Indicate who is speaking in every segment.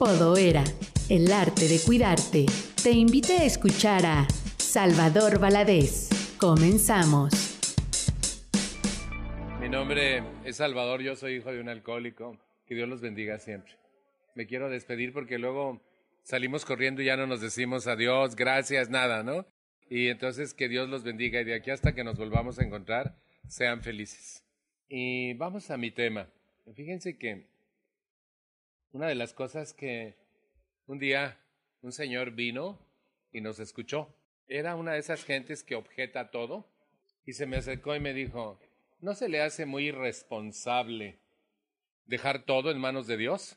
Speaker 1: Podoera, el arte de cuidarte, te invita a escuchar a Salvador Valadez. Comenzamos.
Speaker 2: Mi nombre es Salvador, yo soy hijo de un alcohólico. Que Dios los bendiga siempre. Me quiero despedir porque luego salimos corriendo y ya no nos decimos adiós, gracias, nada, ¿no? Y entonces que Dios los bendiga y de aquí hasta que nos volvamos a encontrar, sean felices. Y vamos a mi tema. Fíjense que una de las cosas que un día un señor vino y nos escuchó, era una de esas gentes que objeta todo y se me acercó y me dijo, ¿no se le hace muy irresponsable dejar todo en manos de Dios?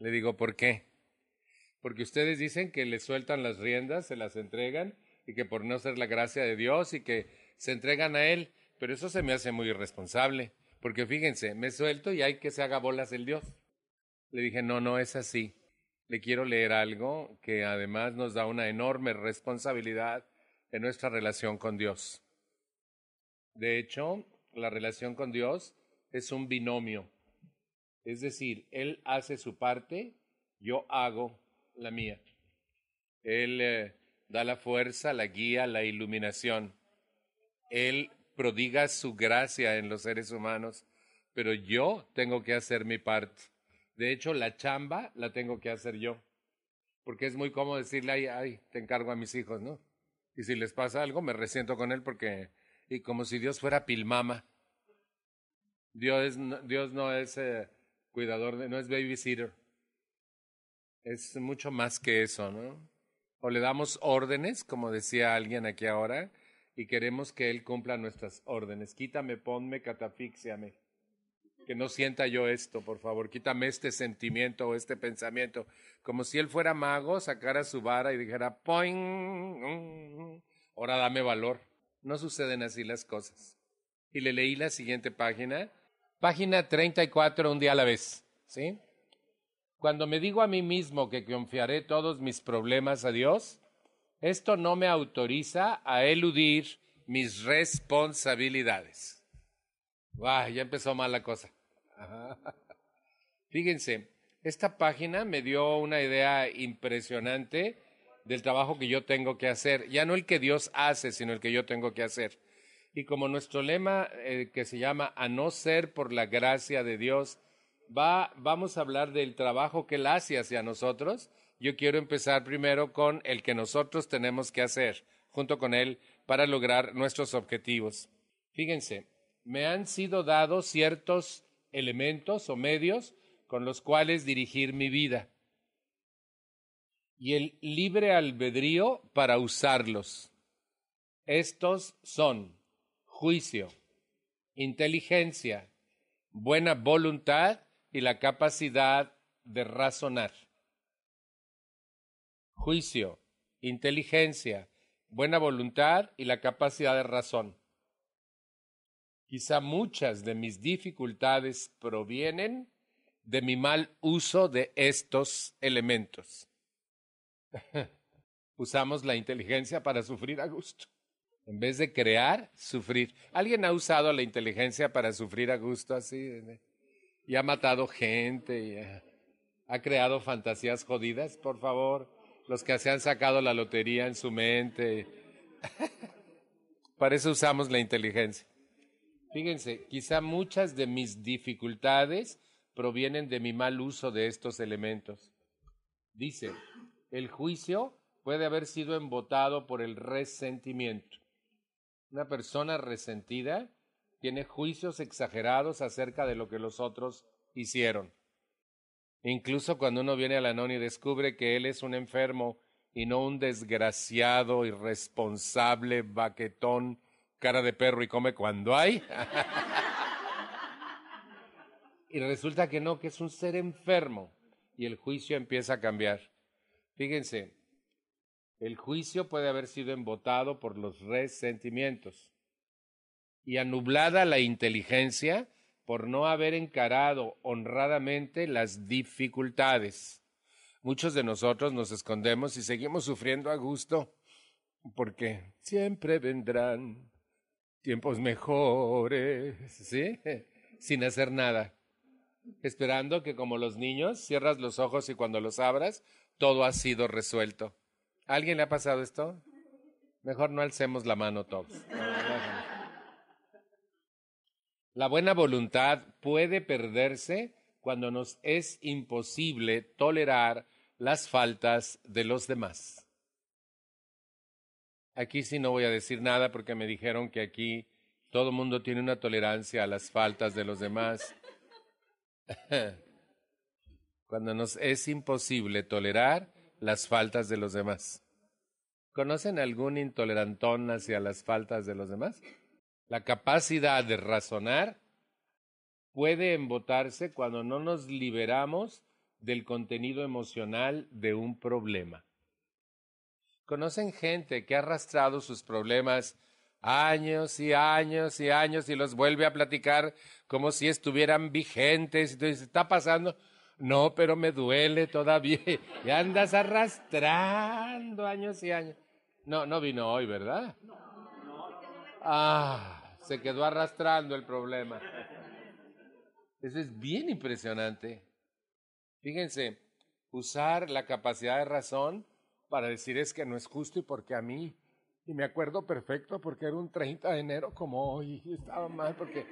Speaker 2: Le digo, ¿por qué? Porque ustedes dicen que le sueltan las riendas, se las entregan y que por no ser la gracia de Dios y que se entregan a Él, pero eso se me hace muy irresponsable. Porque fíjense, me suelto y hay que se haga bolas el Dios. Le dije, no, no es así. Le quiero leer algo que además nos da una enorme responsabilidad en nuestra relación con Dios. De hecho, la relación con Dios es un binomio. Es decir, Él hace su parte, yo hago la mía. Él eh, da la fuerza, la guía, la iluminación. Él prodiga su gracia en los seres humanos, pero yo tengo que hacer mi parte. De hecho, la chamba la tengo que hacer yo, porque es muy cómodo decirle, ay, ay, te encargo a mis hijos, ¿no? Y si les pasa algo, me resiento con él porque, y como si Dios fuera pilmama. Dios, Dios no es eh, cuidador, de, no es babysitter. Es mucho más que eso, ¿no? O le damos órdenes, como decía alguien aquí ahora, y queremos que Él cumpla nuestras órdenes. Quítame, ponme, catafíxiame. Que no sienta yo esto, por favor. Quítame este sentimiento o este pensamiento. Como si Él fuera mago, sacara su vara y dijera, ¡poing! Ahora dame valor. No suceden así las cosas. Y le leí la siguiente página. Página 34, un día a la vez. ¿Sí? Cuando me digo a mí mismo que confiaré todos mis problemas a Dios, esto no me autoriza a eludir mis responsabilidades. ya empezó mal la cosa. Fíjense, esta página me dio una idea impresionante del trabajo que yo tengo que hacer. Ya no el que Dios hace, sino el que yo tengo que hacer. Y como nuestro lema eh, que se llama a no ser por la gracia de Dios, va, vamos a hablar del trabajo que Él hace hacia nosotros yo quiero empezar primero con el que nosotros tenemos que hacer junto con Él para lograr nuestros objetivos. Fíjense, me han sido dados ciertos elementos o medios con los cuales dirigir mi vida y el libre albedrío para usarlos. Estos son juicio, inteligencia, buena voluntad y la capacidad de razonar juicio, inteligencia, buena voluntad y la capacidad de razón. Quizá muchas de mis dificultades provienen de mi mal uso de estos elementos. Usamos la inteligencia para sufrir a gusto. En vez de crear, sufrir. ¿Alguien ha usado la inteligencia para sufrir a gusto así? Y ha matado gente y ha creado fantasías jodidas, por favor los que se han sacado la lotería en su mente. Para eso usamos la inteligencia. Fíjense, quizá muchas de mis dificultades provienen de mi mal uso de estos elementos. Dice, el juicio puede haber sido embotado por el resentimiento. Una persona resentida tiene juicios exagerados acerca de lo que los otros hicieron. Incluso cuando uno viene a la NON y descubre que él es un enfermo y no un desgraciado, irresponsable, baquetón, cara de perro y come cuando hay. y resulta que no, que es un ser enfermo. Y el juicio empieza a cambiar. Fíjense, el juicio puede haber sido embotado por los resentimientos y anublada la inteligencia por no haber encarado honradamente las dificultades. Muchos de nosotros nos escondemos y seguimos sufriendo a gusto porque siempre vendrán tiempos mejores, ¿sí? Sin hacer nada. esperando que como los niños cierras los ojos y cuando los abras todo ha sido resuelto. ¿A alguien le ha pasado esto? Mejor no alcemos la mano todos. La buena voluntad puede perderse cuando nos es imposible tolerar las faltas de los demás. Aquí sí no voy a decir nada porque me dijeron que aquí todo el mundo tiene una tolerancia a las faltas de los demás. Cuando nos es imposible tolerar las faltas de los demás. ¿Conocen algún intolerantón hacia las faltas de los demás? La capacidad de razonar puede embotarse cuando no nos liberamos del contenido emocional de un problema. ¿Conocen gente que ha arrastrado sus problemas años y años y años y los vuelve a platicar como si estuvieran vigentes? Y ¿está pasando? No, pero me duele todavía. Y andas arrastrando años y años. No, no vino hoy, ¿verdad? Ah, se quedó arrastrando el problema. Eso es bien impresionante. Fíjense, usar la capacidad de razón para decir es que no es justo y porque a mí, y me acuerdo perfecto porque era un 30 de enero como hoy, estaba mal porque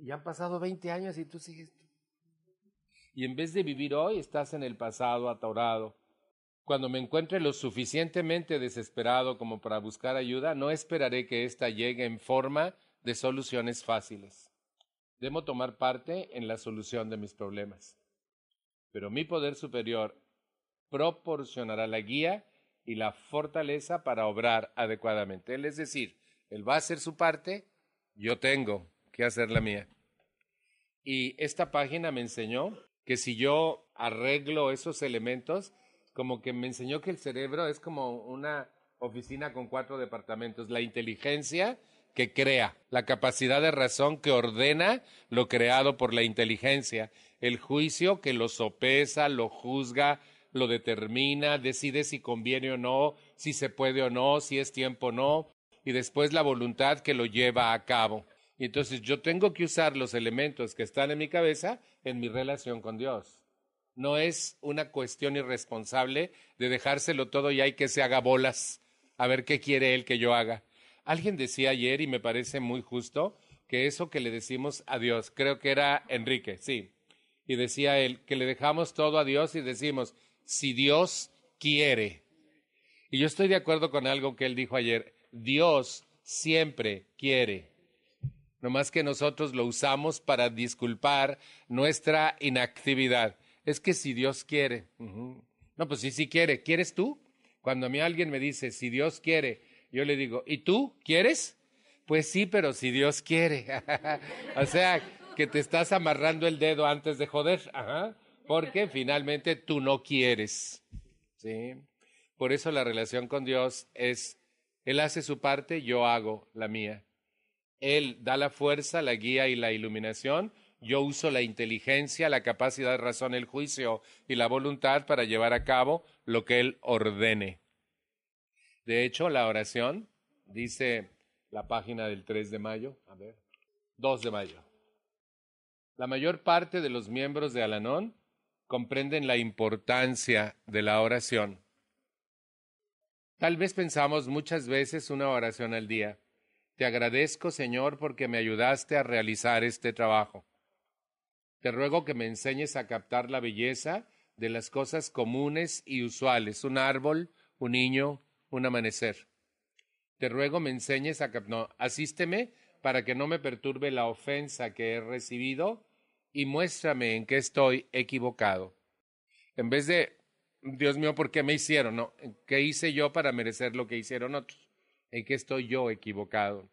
Speaker 2: ya han pasado 20 años y tú sigues. Y en vez de vivir hoy, estás en el pasado atorado. Cuando me encuentre lo suficientemente desesperado como para buscar ayuda, no esperaré que ésta llegue en forma de soluciones fáciles. Debo tomar parte en la solución de mis problemas. Pero mi poder superior proporcionará la guía y la fortaleza para obrar adecuadamente. Él es decir, Él va a hacer su parte, yo tengo que hacer la mía. Y esta página me enseñó que si yo arreglo esos elementos, como que me enseñó que el cerebro es como una oficina con cuatro departamentos. La inteligencia que crea, la capacidad de razón que ordena lo creado por la inteligencia, el juicio que lo sopesa, lo juzga, lo determina, decide si conviene o no, si se puede o no, si es tiempo o no, y después la voluntad que lo lleva a cabo. Y entonces yo tengo que usar los elementos que están en mi cabeza en mi relación con Dios. No es una cuestión irresponsable de dejárselo todo y hay que se haga bolas a ver qué quiere Él que yo haga. Alguien decía ayer, y me parece muy justo, que eso que le decimos a Dios, creo que era Enrique, sí, y decía él, que le dejamos todo a Dios y decimos, si Dios quiere. Y yo estoy de acuerdo con algo que él dijo ayer, Dios siempre quiere. No más que nosotros lo usamos para disculpar nuestra inactividad. Es que si Dios quiere. No, pues sí, sí quiere. ¿Quieres tú? Cuando a mí alguien me dice, si Dios quiere, yo le digo, ¿y tú quieres? Pues sí, pero si Dios quiere. o sea, que te estás amarrando el dedo antes de joder, Ajá. porque finalmente tú no quieres. ¿sí? Por eso la relación con Dios es, Él hace su parte, yo hago la mía. Él da la fuerza, la guía y la iluminación. Yo uso la inteligencia, la capacidad de razón, el juicio y la voluntad para llevar a cabo lo que Él ordene. De hecho, la oración, dice la página del 3 de mayo, a ver, 2 de mayo. La mayor parte de los miembros de Alanón comprenden la importancia de la oración. Tal vez pensamos muchas veces una oración al día. Te agradezco, Señor, porque me ayudaste a realizar este trabajo. Te ruego que me enseñes a captar la belleza de las cosas comunes y usuales, un árbol, un niño, un amanecer. Te ruego me enseñes a no, asísteme para que no me perturbe la ofensa que he recibido y muéstrame en qué estoy equivocado. En vez de, Dios mío, ¿por qué me hicieron? No, ¿qué hice yo para merecer lo que hicieron otros? ¿En qué estoy yo equivocado?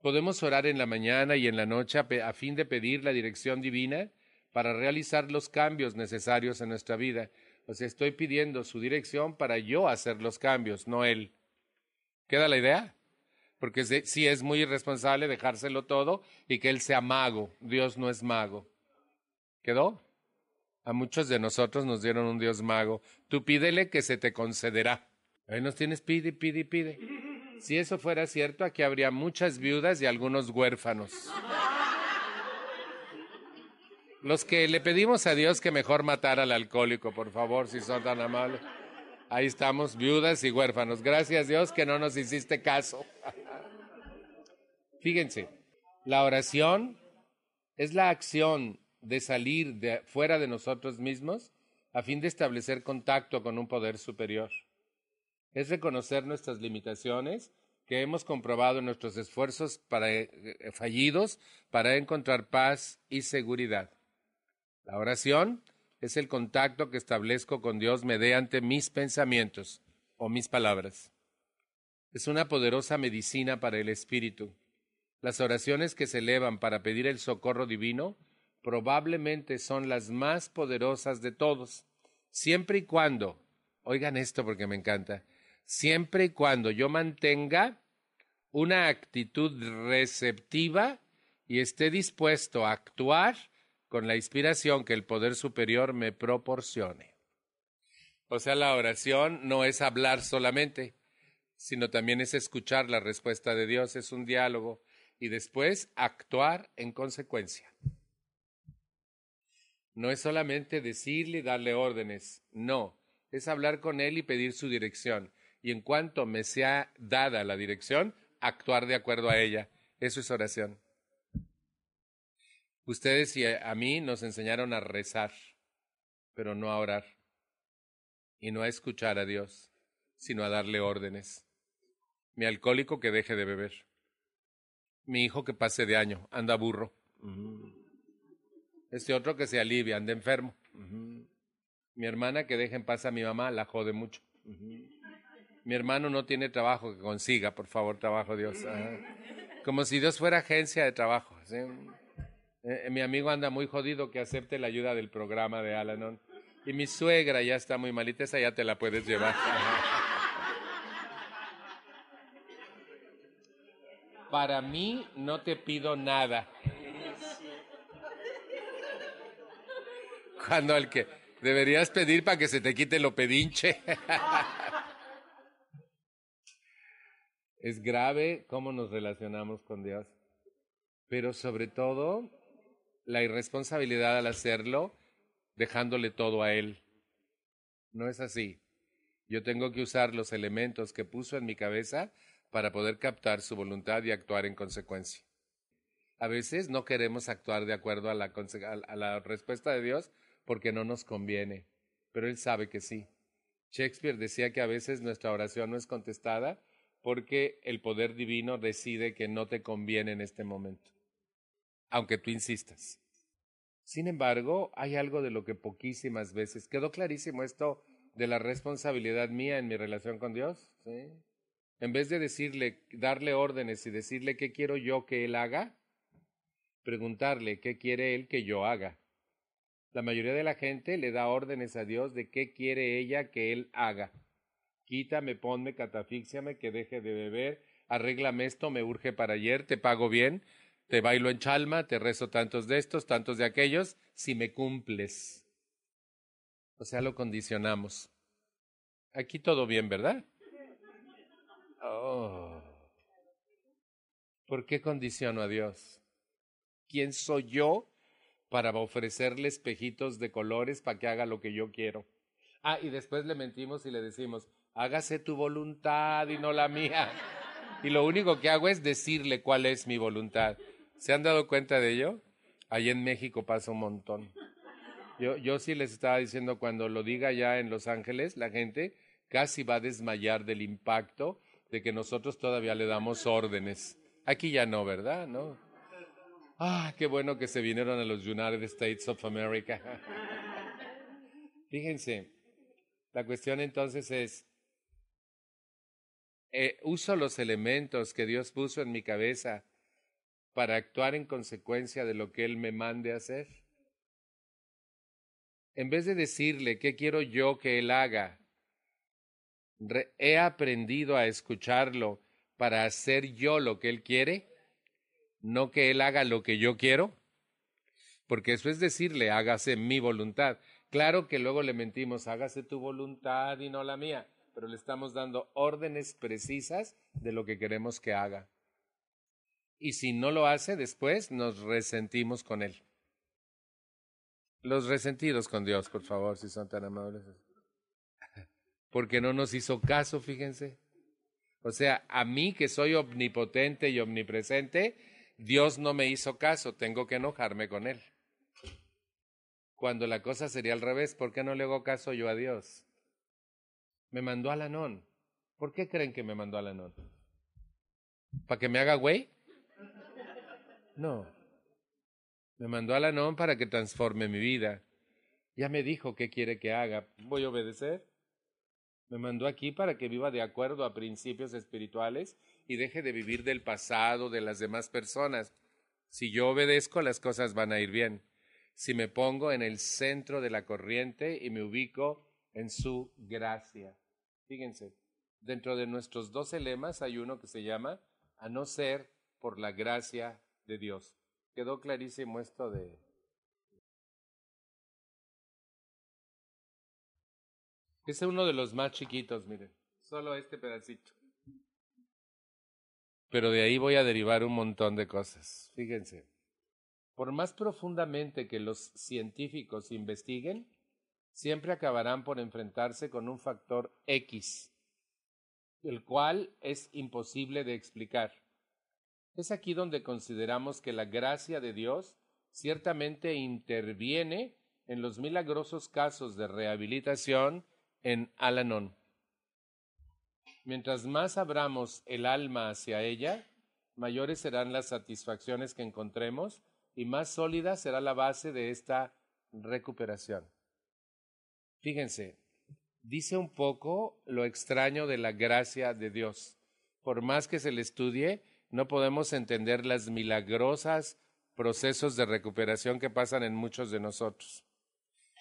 Speaker 2: Podemos orar en la mañana y en la noche a fin de pedir la dirección divina para realizar los cambios necesarios en nuestra vida. O sea, estoy pidiendo su dirección para yo hacer los cambios, no él. ¿Queda la idea? Porque sí es muy irresponsable dejárselo todo y que él sea mago. Dios no es mago. ¿Quedó? A muchos de nosotros nos dieron un Dios mago. Tú pídele que se te concederá. Ahí nos tienes, pide, pide, pide. Si eso fuera cierto, aquí habría muchas viudas y algunos huérfanos. Los que le pedimos a Dios que mejor matara al alcohólico, por favor, si son tan amables. Ahí estamos, viudas y huérfanos. Gracias Dios que no nos hiciste caso. Fíjense, la oración es la acción de salir fuera de nosotros mismos a fin de establecer contacto con un poder superior. Es reconocer nuestras limitaciones que hemos comprobado en nuestros esfuerzos para, eh, fallidos para encontrar paz y seguridad. La oración es el contacto que establezco con Dios mediante mis pensamientos o mis palabras. Es una poderosa medicina para el espíritu. Las oraciones que se elevan para pedir el socorro divino probablemente son las más poderosas de todos, siempre y cuando, oigan esto porque me encanta, siempre y cuando yo mantenga una actitud receptiva y esté dispuesto a actuar con la inspiración que el poder superior me proporcione. O sea, la oración no es hablar solamente, sino también es escuchar la respuesta de Dios, es un diálogo y después actuar en consecuencia. No es solamente decirle y darle órdenes, no, es hablar con Él y pedir su dirección. Y en cuanto me sea dada la dirección, actuar de acuerdo a ella. Eso es oración. Ustedes y a mí nos enseñaron a rezar, pero no a orar. Y no a escuchar a Dios, sino a darle órdenes. Mi alcohólico que deje de beber. Mi hijo que pase de año, anda burro. Este otro que se alivia, anda enfermo. Mi hermana que deje en paz a mi mamá, la jode mucho. Mi hermano no tiene trabajo, que consiga, por favor, trabajo Dios. Como si Dios fuera agencia de trabajo. Eh, eh, mi amigo anda muy jodido que acepte la ayuda del programa de Alanon. Y mi suegra ya está muy malita, esa ya te la puedes llevar. Para mí no te pido nada. Cuando al que deberías pedir para que se te quite lo pedinche. es grave cómo nos relacionamos con Dios. Pero sobre todo, la irresponsabilidad al hacerlo dejándole todo a Él. No es así. Yo tengo que usar los elementos que puso en mi cabeza para poder captar su voluntad y actuar en consecuencia. A veces no queremos actuar de acuerdo a la, a la respuesta de Dios porque no nos conviene, pero Él sabe que sí. Shakespeare decía que a veces nuestra oración no es contestada porque el poder divino decide que no te conviene en este momento aunque tú insistas. Sin embargo, hay algo de lo que poquísimas veces quedó clarísimo esto de la responsabilidad mía en mi relación con Dios. ¿sí? En vez de decirle, darle órdenes y decirle qué quiero yo que Él haga, preguntarle qué quiere Él que yo haga. La mayoría de la gente le da órdenes a Dios de qué quiere ella que Él haga. Quítame, ponme, catafíxiame, que deje de beber, arréglame esto, me urge para ayer, te pago bien, te bailo en chalma, te rezo tantos de estos, tantos de aquellos, si me cumples. O sea, lo condicionamos. Aquí todo bien, ¿verdad? Oh. ¿Por qué condiciono a Dios? ¿Quién soy yo para ofrecerle espejitos de colores para que haga lo que yo quiero? Ah, y después le mentimos y le decimos, hágase tu voluntad y no la mía. Y lo único que hago es decirle cuál es mi voluntad. ¿Se han dado cuenta de ello? Ahí en México pasa un montón. Yo, yo sí les estaba diciendo, cuando lo diga ya en Los Ángeles, la gente casi va a desmayar del impacto de que nosotros todavía le damos órdenes. Aquí ya no, ¿verdad? ¿No? Ah, qué bueno que se vinieron a los United States of America. Fíjense, la cuestión entonces es, eh, uso los elementos que Dios puso en mi cabeza para actuar en consecuencia de lo que Él me mande hacer. En vez de decirle qué quiero yo que Él haga, he aprendido a escucharlo para hacer yo lo que Él quiere, no que Él haga lo que yo quiero, porque eso es decirle, hágase mi voluntad. Claro que luego le mentimos, hágase tu voluntad y no la mía, pero le estamos dando órdenes precisas de lo que queremos que haga y si no lo hace después nos resentimos con él. Los resentidos con Dios, por favor, si son tan amables. Porque no nos hizo caso, fíjense. O sea, a mí que soy omnipotente y omnipresente, Dios no me hizo caso, tengo que enojarme con Él. Cuando la cosa sería al revés, ¿por qué no le hago caso yo a Dios? Me mandó a Lanón. ¿Por qué creen que me mandó a Lanón? ¿Para que me haga güey? No. Me mandó a Lanón para que transforme mi vida. Ya me dijo qué quiere que haga. ¿Voy a obedecer? Me mandó aquí para que viva de acuerdo a principios espirituales y deje de vivir del pasado de las demás personas. Si yo obedezco, las cosas van a ir bien. Si me pongo en el centro de la corriente y me ubico en su gracia. Fíjense, dentro de nuestros doce lemas hay uno que se llama a no ser por la gracia de Dios. Quedó clarísimo esto de es uno de los más chiquitos, miren, solo este pedacito. Pero de ahí voy a derivar un montón de cosas. Fíjense, por más profundamente que los científicos investiguen, siempre acabarán por enfrentarse con un factor X, el cual es imposible de explicar. Es aquí donde consideramos que la gracia de Dios ciertamente interviene en los milagrosos casos de rehabilitación en Alanon. Mientras más abramos el alma hacia ella, mayores serán las satisfacciones que encontremos y más sólida será la base de esta recuperación. Fíjense, dice un poco lo extraño de la gracia de Dios. Por más que se le estudie, no podemos entender las milagrosas procesos de recuperación que pasan en muchos de nosotros.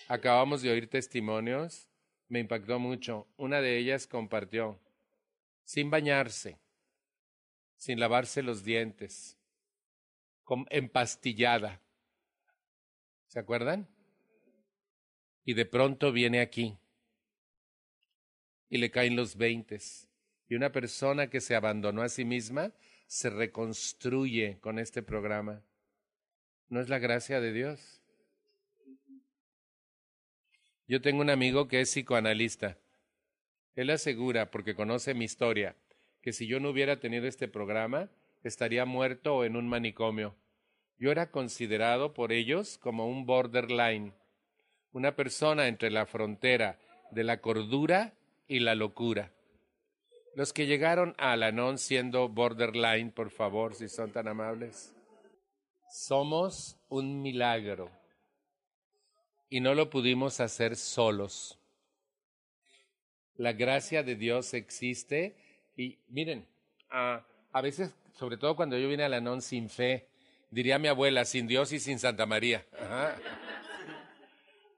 Speaker 2: Acabamos de oír testimonios me impactó mucho. Una de ellas compartió, sin bañarse, sin lavarse los dientes, empastillada. ¿Se acuerdan? Y de pronto viene aquí y le caen los veintes. Y una persona que se abandonó a sí misma se reconstruye con este programa. ¿No es la gracia de Dios? Yo tengo un amigo que es psicoanalista. Él asegura, porque conoce mi historia, que si yo no hubiera tenido este programa, estaría muerto en un manicomio. Yo era considerado por ellos como un borderline, una persona entre la frontera de la cordura y la locura. Los que llegaron a Alanon siendo borderline, por favor, si son tan amables. Somos un milagro y no lo pudimos hacer solos. La gracia de Dios existe y miren, a veces, sobre todo cuando yo vine a la non sin fe, diría mi abuela, sin Dios y sin Santa María.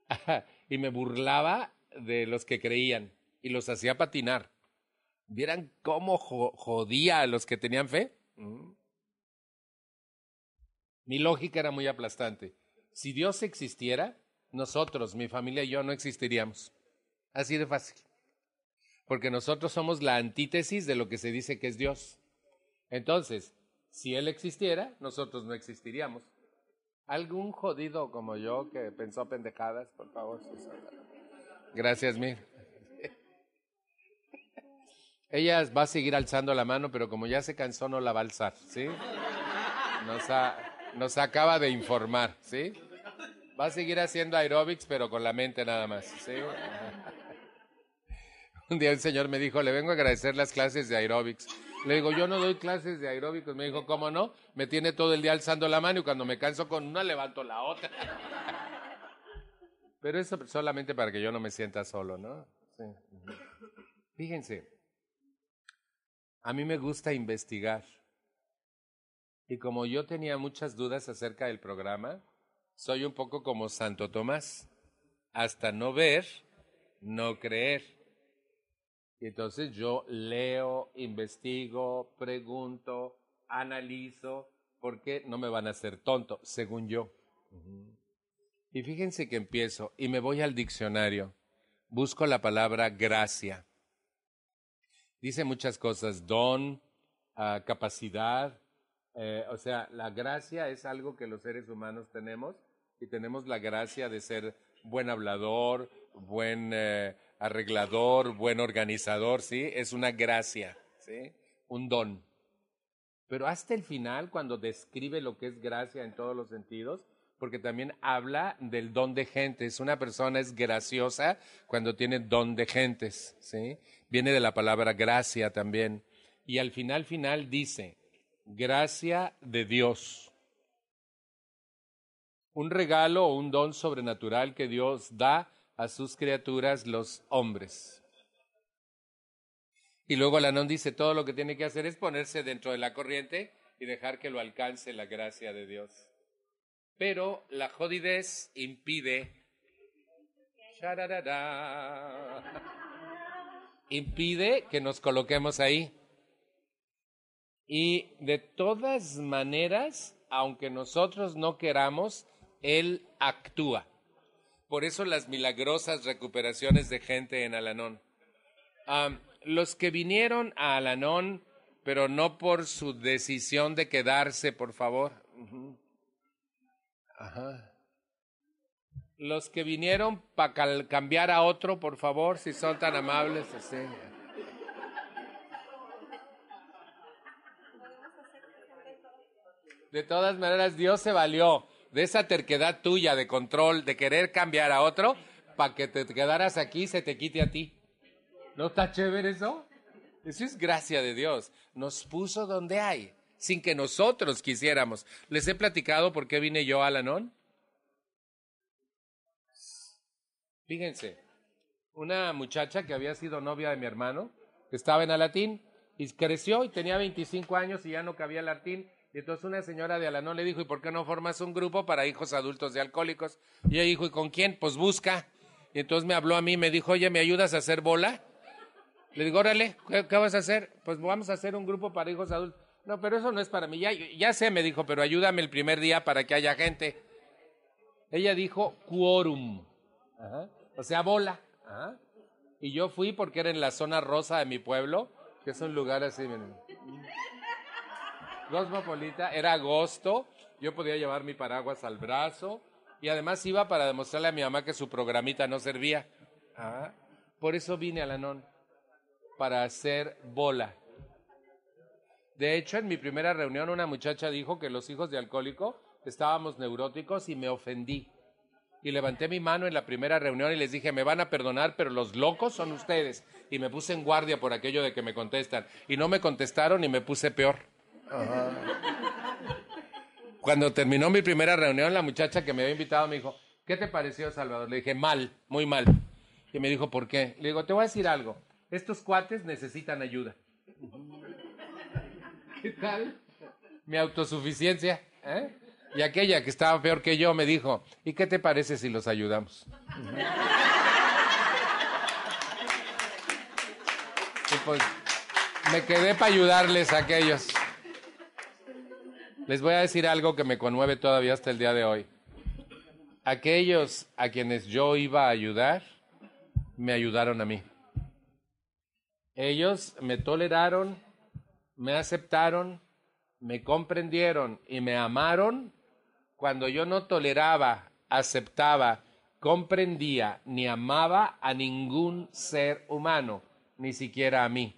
Speaker 2: y me burlaba de los que creían y los hacía patinar. ¿Vieran cómo jodía a los que tenían fe? Mm. Mi lógica era muy aplastante. Si Dios existiera, nosotros, mi familia y yo no existiríamos. Así de fácil. Porque nosotros somos la antítesis de lo que se dice que es Dios. Entonces, si Él existiera, nosotros no existiríamos. ¿Algún jodido como yo que pensó pendejadas, por favor? Gracias, Mir. Ella va a seguir alzando la mano, pero como ya se cansó, no la va a alzar, ¿sí? Nos, nos acaba de informar, ¿sí? Va a seguir haciendo aeróbics, pero con la mente nada más. ¿sí? Un día el señor me dijo, le vengo a agradecer las clases de aeróbics. Le digo, yo no doy clases de aeróbicos. Me dijo, ¿cómo no? Me tiene todo el día alzando la mano y cuando me canso con una, levanto la otra. Pero eso solamente para que yo no me sienta solo, ¿no? Sí. Fíjense, a mí me gusta investigar. Y como yo tenía muchas dudas acerca del programa, soy un poco como Santo Tomás, hasta no ver, no creer. Y entonces yo leo, investigo, pregunto, analizo, porque no me van a hacer tonto, según yo. Y fíjense que empiezo y me voy al diccionario, busco la palabra gracia. Dice muchas cosas, don, ah, capacidad, eh, o sea, la gracia es algo que los seres humanos tenemos y tenemos la gracia de ser buen hablador, buen eh, arreglador, buen organizador, ¿sí? Es una gracia, ¿sí? Un don. Pero hasta el final, cuando describe lo que es gracia en todos los sentidos, porque también habla del don de gentes. Una persona es graciosa cuando tiene don de gentes, ¿sí? Viene de la palabra gracia también. Y al final, final dice, gracia de Dios. Un regalo o un don sobrenatural que Dios da a sus criaturas, los hombres. Y luego Lanón dice, todo lo que tiene que hacer es ponerse dentro de la corriente y dejar que lo alcance la gracia de Dios. Pero la jodidez impide, impide que nos coloquemos ahí. Y de todas maneras, aunque nosotros no queramos, Él actúa. Por eso las milagrosas recuperaciones de gente en Alanón. los que vinieron a Alanón, pero no por su decisión de quedarse, por favor. Ajá. Los que vinieron para cambiar a otro, por favor, si son tan amables. Sí. De todas maneras, Dios se valió de esa terquedad tuya de control, de querer cambiar a otro, para que te quedaras aquí y se te quite a ti. ¿No está chévere eso? Eso es gracia de Dios. Nos puso donde hay, sin que nosotros quisiéramos. ¿Les he platicado por qué vine yo a Alanón? Fíjense, una muchacha que había sido novia de mi hermano, estaba en Alatín y creció y tenía 25 años y ya no cabía Alatín y entonces una señora de Alanón le dijo, ¿y por qué no formas un grupo para hijos adultos de alcohólicos? Y ella dijo, ¿y con quién? Pues busca. Y entonces me habló a mí, me dijo, oye, ¿me ayudas a hacer bola? Le digo, órale, ¿qué, vas a hacer? Pues vamos a hacer un grupo para hijos adultos. No, pero eso no es para mí. Ya, ya sé, me dijo, pero ayúdame el primer día para que haya gente. Ella dijo, quórum. O sea, bola. Y yo fui porque era en la zona rosa de mi pueblo, que es un lugar así, miren. Cosmopolita, era agosto, yo podía llevar mi paraguas al brazo y además iba para demostrarle a mi mamá que su programita no servía. Por eso vine a la NON, para hacer bola. De hecho, en mi primera reunión una muchacha dijo que los hijos de alcohólico estábamos neuróticos y me ofendí. Y levanté mi mano en la primera reunión y les dije, me van a perdonar, pero los locos son ustedes. Y me puse en guardia por aquello de que me contestan. Y no me contestaron y me puse peor. Cuando terminó mi primera reunión, la muchacha que me había invitado me dijo, ¿qué te pareció, Salvador? Le dije, mal, muy mal. Y me dijo, ¿por qué? Le digo, te voy a decir algo. Estos cuates necesitan ayuda. ¿Qué tal? Mi autosuficiencia. ¿eh? Y aquella que estaba peor que yo me dijo, ¿y qué te parece si los ayudamos? y pues me quedé para ayudarles a aquellos. Les voy a decir algo que me conmueve todavía hasta el día de hoy. Aquellos a quienes yo iba a ayudar, me ayudaron a mí. Ellos me toleraron, me aceptaron, me comprendieron y me amaron cuando yo no toleraba, aceptaba, comprendía ni amaba a ningún ser humano, ni siquiera a mí.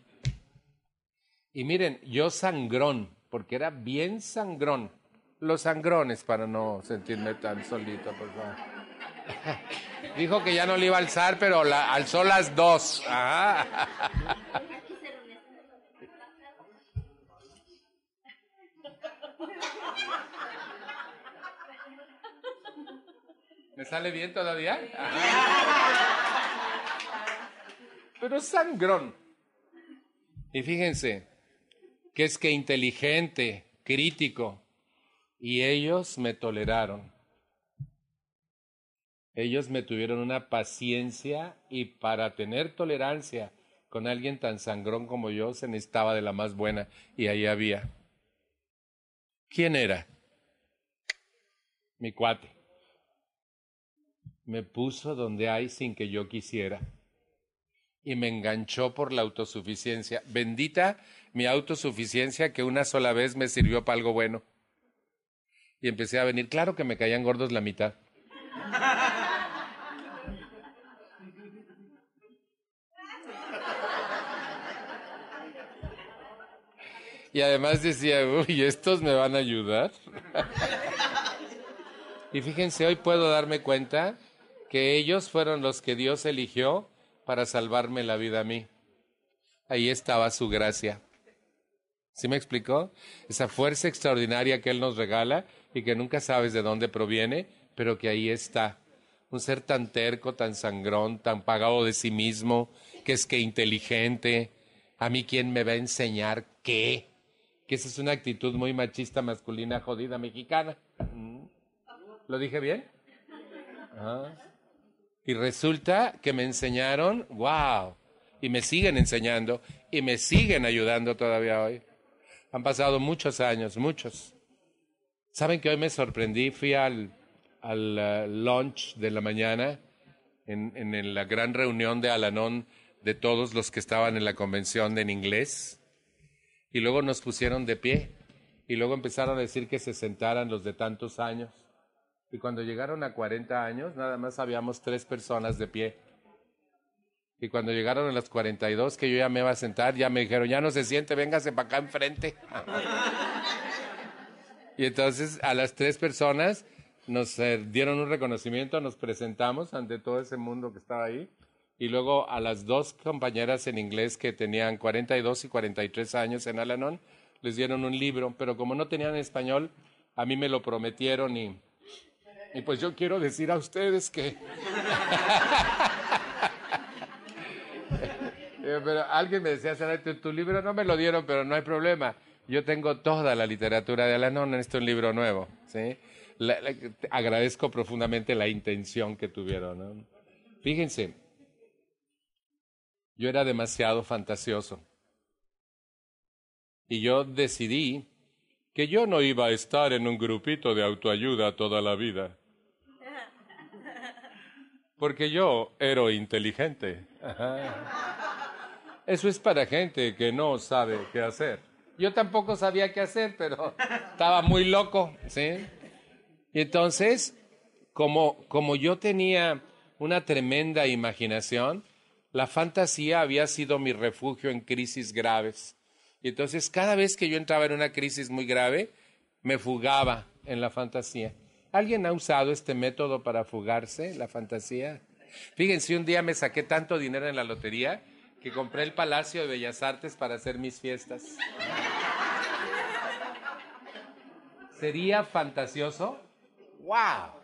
Speaker 2: Y miren, yo sangrón, porque era bien sangrón. Los sangrones, para no sentirme tan solito, por favor. Dijo que ya no le iba a alzar, pero alzó las dos. ¿Me sale bien todavía? Pero sangrón. Y fíjense, que es que inteligente, crítico, y ellos me toleraron. Ellos me tuvieron una paciencia y para tener tolerancia con alguien tan sangrón como yo se necesitaba de la más buena y ahí había. ¿Quién era? Mi cuate me puso donde hay sin que yo quisiera y me enganchó por la autosuficiencia. Bendita mi autosuficiencia que una sola vez me sirvió para algo bueno. Y empecé a venir, claro que me caían gordos la mitad. Y además decía, uy, estos me van a ayudar. y fíjense, hoy puedo darme cuenta que ellos fueron los que Dios eligió para salvarme la vida a mí. Ahí estaba su gracia. ¿Sí me explicó? Esa fuerza extraordinaria que Él nos regala y que nunca sabes de dónde proviene, pero que ahí está. Un ser tan terco, tan sangrón, tan pagado de sí mismo, que es que inteligente. A mí, ¿quién me va a enseñar qué? Que esa es una actitud muy machista, masculina, jodida, mexicana. Mm. ¿Lo dije bien? Ah. Y resulta que me enseñaron, wow, y me siguen enseñando y me siguen ayudando todavía hoy. Han pasado muchos años, muchos. ¿Saben que hoy me sorprendí? Fui al, al uh, lunch de la mañana en, en, la gran reunión de Alanón de todos los que estaban en la convención en inglés. Y luego nos pusieron de pie. Y luego empezaron a decir que se sentaran los de tantos años. Y cuando llegaron a 40 años, nada más habíamos tres personas de pie. Y cuando llegaron a los 42, que yo ya me iba a sentar, ya me dijeron, ya no se siente, véngase para acá enfrente. y entonces a las tres personas nos eh, dieron un reconocimiento, nos presentamos ante todo ese mundo que estaba ahí. Y luego a las dos compañeras en inglés que tenían 42 y 43 años en Alanon, les dieron un libro, pero como no tenían español, a mí me lo prometieron y, y pues yo quiero decir a ustedes que... Eh, pero alguien me decía, tu, tu libro no me lo dieron, pero no hay problema. Yo tengo toda la literatura de Alanon, esto es un libro nuevo. ¿sí? agradezco profundamente la intención que tuvieron. Fíjense, yo era demasiado fantasioso. Y yo decidí que yo no iba a estar en un grupito de autoayuda toda la vida. Porque yo era inteligente. Eso es para gente que no sabe qué hacer. Yo tampoco sabía qué hacer, pero estaba muy loco, ¿sí? Y entonces, como, como yo tenía una tremenda imaginación, la fantasía había sido mi refugio en crisis graves. Y entonces, cada vez que yo entraba en una crisis muy grave, me fugaba en la fantasía. ¿Alguien ha usado este método para fugarse, la fantasía? Fíjense, un día me saqué tanto dinero en la lotería que compré el Palacio de Bellas Artes para hacer mis fiestas. ¿Sería fantasioso? ¡Wow!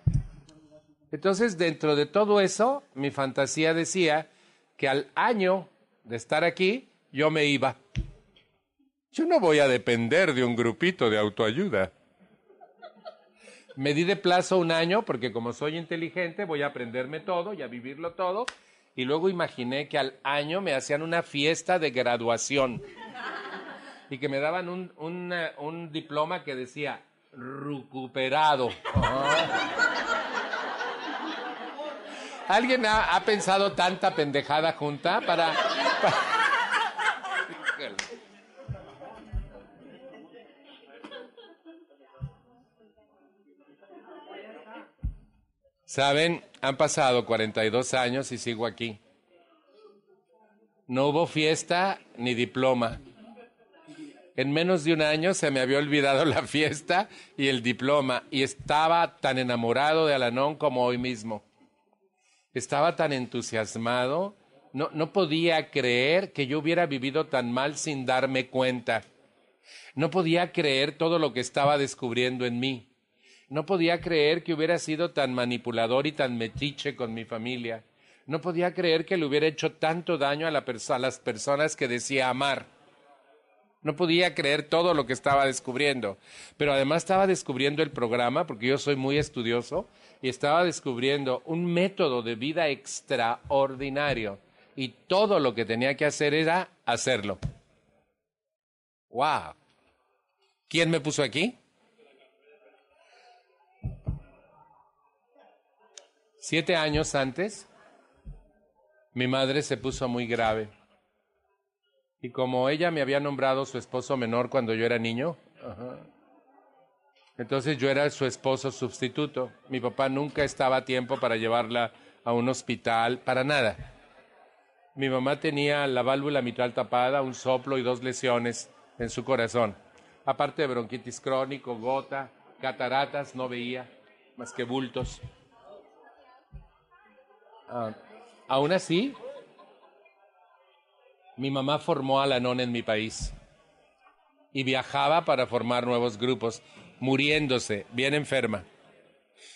Speaker 2: Entonces, dentro de todo eso, mi fantasía decía que al año de estar aquí, yo me iba. Yo no voy a depender de un grupito de autoayuda. Me di de plazo un año porque como soy inteligente voy a aprenderme todo y a vivirlo todo y luego imaginé que al año me hacían una fiesta de graduación y que me daban un, un, diploma que decía recuperado. ¿Alguien ha, pensado tanta pendejada junta para... Saben, han pasado 42 años y sigo aquí. No hubo fiesta ni diploma. En menos de un año se me había olvidado la fiesta y el diploma y estaba tan enamorado de Alanón como hoy mismo. Estaba tan entusiasmado, no, no podía creer que yo hubiera vivido tan mal sin darme cuenta. No podía creer todo lo que estaba descubriendo en mí. No podía creer que hubiera sido tan manipulador y tan metiche con mi familia. No podía creer que le hubiera hecho tanto daño a, las personas que decía amar. No podía creer todo lo que estaba descubriendo. Pero además estaba descubriendo el programa, porque yo soy muy estudioso, y estaba descubriendo un método de vida extraordinario. Y todo lo que tenía que hacer era hacerlo. ¡Wow! ¿Quién me puso aquí? Siete años antes, mi madre se puso muy grave. Y como ella me había nombrado su esposo menor cuando yo era niño, entonces yo era su esposo sustituto. Mi papá nunca estaba a tiempo para llevarla a un hospital, para nada. Mi mamá tenía la válvula mitral tapada, un soplo y dos lesiones en su corazón. Aparte de bronquitis crónico, gota, cataratas, no veía más que bultos. Ah, aún así, mi mamá formó a la non en mi país y viajaba para formar nuevos grupos, muriéndose, bien enferma.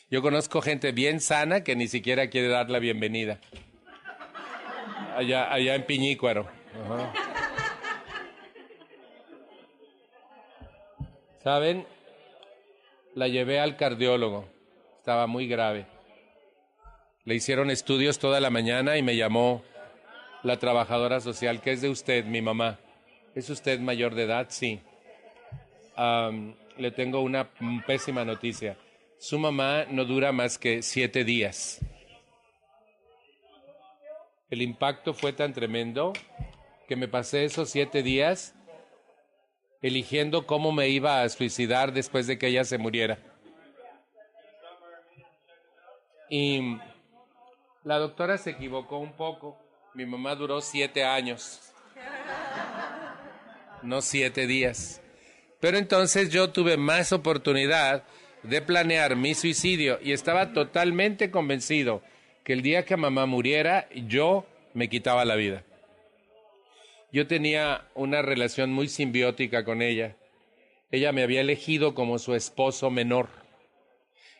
Speaker 2: Yo conozco gente bien sana que ni siquiera quiere dar la bienvenida allá, allá en Piñícuaro. ¿Saben? La llevé al cardiólogo. Estaba muy grave. Le hicieron estudios toda la mañana y me llamó la trabajadora social. ¿Qué es de usted, mi mamá? ¿Es usted mayor de edad? Sí. le tengo una pésima noticia. Su mamá no dura más que siete días. El impacto fue tan tremendo que me pasé esos siete días eligiendo cómo me iba a suicidar después de que ella se muriera. Y la doctora se equivocó un poco. Mi mamá duró siete años, no siete días. Pero entonces yo tuve más oportunidad de planear mi suicidio y estaba totalmente convencido que el día que mamá muriera, yo me quitaba la vida. Yo tenía una relación muy simbiótica con ella. Ella me había elegido como su esposo menor.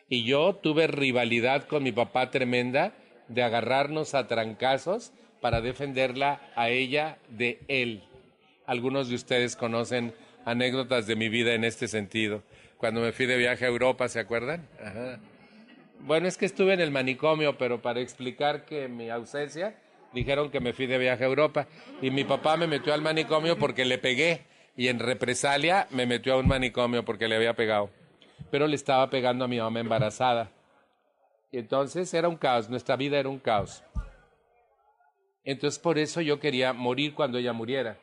Speaker 2: Y yo tuve rivalidad con mi papá tremenda de agarrarnos a trancazos para defenderla a ella de él. Algunos de ustedes conocen anécdotas de mi vida en este sentido. Cuando me fui de viaje a Europa, ¿se acuerdan? Bueno, es que estuve en el manicomio, pero para explicar que mi ausencia, dijeron que me fui de viaje a Europa y mi papá me metió al manicomio porque le pegué y en represalia me metió a un manicomio porque le había pegado. Pero le estaba pegando a mi mamá embarazada. Entonces era un caos, nuestra vida era un caos. Entonces por eso yo quería morir cuando ella muriera.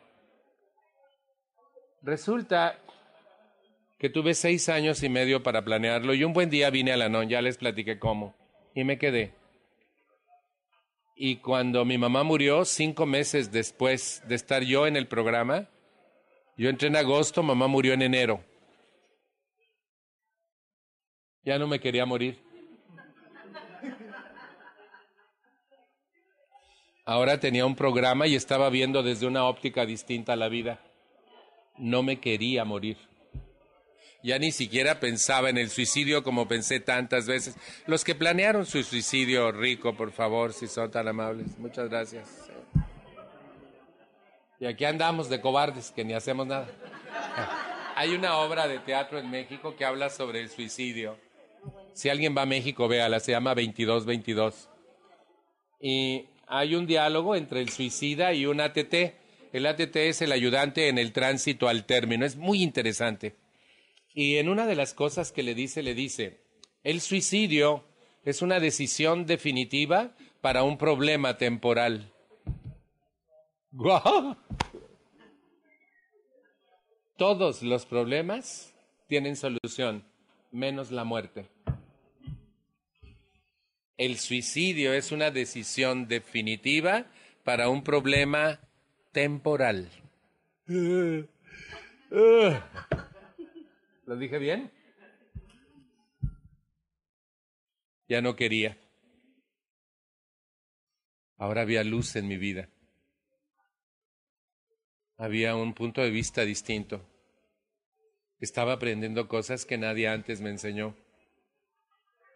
Speaker 2: Resulta que tuve seis años y medio para planearlo y un buen día vine a la NON, ya les platiqué cómo, y me quedé. Y cuando mi mamá murió, cinco meses después de estar yo en el programa, yo entré en agosto, mamá murió en enero. Ya no me quería morir. Ahora tenía un programa y estaba viendo desde una óptica distinta la vida. No me quería morir ya ni siquiera pensaba en el suicidio como pensé tantas veces. Los que planearon su suicidio rico, por favor, si son tan amables. Muchas gracias. Y aquí andamos de cobardes, que ni hacemos nada. Hay una obra de teatro en México que habla sobre el suicidio. Si alguien va a México, véala, se llama 2222. Y hay un diálogo entre el suicida y un ATT. El ATT es el ayudante en el tránsito al término. Es muy interesante. Y en una de las cosas que le dice, le dice, el suicidio es una decisión definitiva para un problema temporal. Todos los problemas tienen solución, menos la muerte. El suicidio es una decisión definitiva para un problema temporal. ¿Lo dije bien? Ya no quería. Ahora había luz en mi vida. Había un punto de vista distinto. Estaba aprendiendo cosas que nadie antes me enseñó.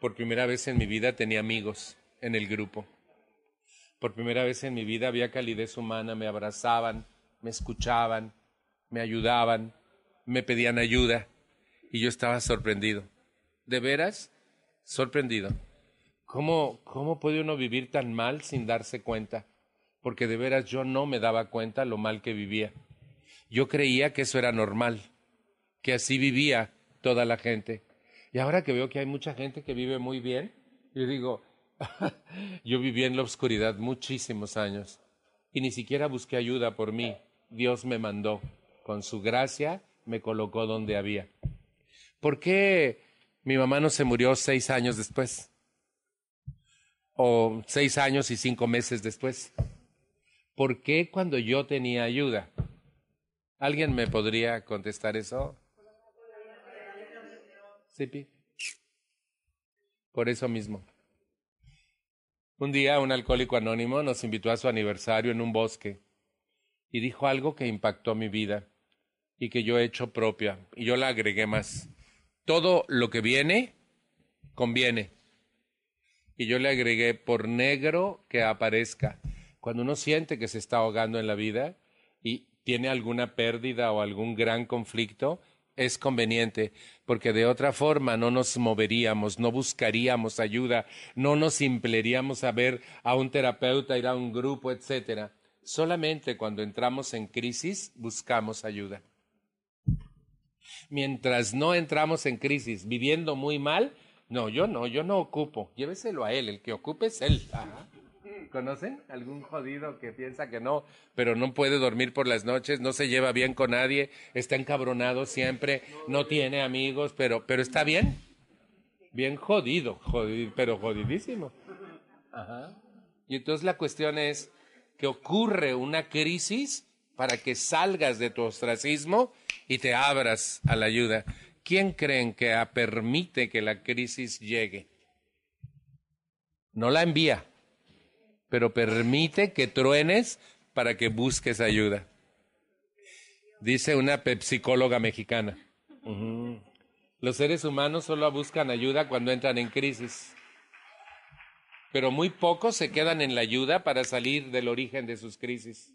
Speaker 2: Por primera vez en mi vida tenía amigos en el grupo. Por primera vez en mi vida había calidez humana, me abrazaban, me escuchaban, me ayudaban, me pedían ayuda y yo estaba sorprendido. ¿De veras? Sorprendido. ¿Cómo, ¿Cómo puede uno vivir tan mal sin darse cuenta? Porque de veras yo no me daba cuenta lo mal que vivía. Yo creía que eso era normal, que así vivía toda la gente. Y ahora que veo que hay mucha gente que vive muy bien, yo digo, yo viví en la oscuridad muchísimos años y ni siquiera busqué ayuda por mí. Dios me mandó. Con su gracia me colocó donde había. ¿Por qué mi mamá no se murió seis años después? O seis años y cinco meses después. ¿Por qué cuando yo tenía ayuda? ¿Alguien me podría contestar eso? ¿Sí, Por eso mismo. Un día un alcohólico anónimo nos invitó a su aniversario en un bosque y dijo algo que impactó mi vida y que yo he hecho propia y yo la agregué más. Todo lo que viene conviene. Y yo le agregué por negro que aparezca. Cuando uno siente que se está ahogando en la vida y tiene alguna pérdida o algún gran conflicto, es conveniente, porque de otra forma no nos moveríamos, no buscaríamos ayuda, no nos impleríamos a ver a un terapeuta, ir a un grupo, etcétera. Solamente cuando entramos en crisis buscamos ayuda. Mientras no entramos en crisis viviendo muy mal, no, yo no, yo no ocupo. Lléveselo a él, el que ocupe es él. ¿Conocen algún jodido que piensa que no, pero no puede dormir por las noches, no se lleva bien con nadie, está encabronado siempre, no tiene amigos, pero, pero está bien? Bien jodido, pero jodidísimo. Y entonces la cuestión es que ocurre una crisis para que salgas de tu ostracismo y te abras a la ayuda. ¿Quién creen que permite que la crisis llegue? No la envía pero permite que truenes para que busques ayuda. Dice una psicóloga mexicana. Los seres humanos solo buscan ayuda cuando entran en crisis, pero muy pocos se quedan en la ayuda para salir del origen de sus crisis.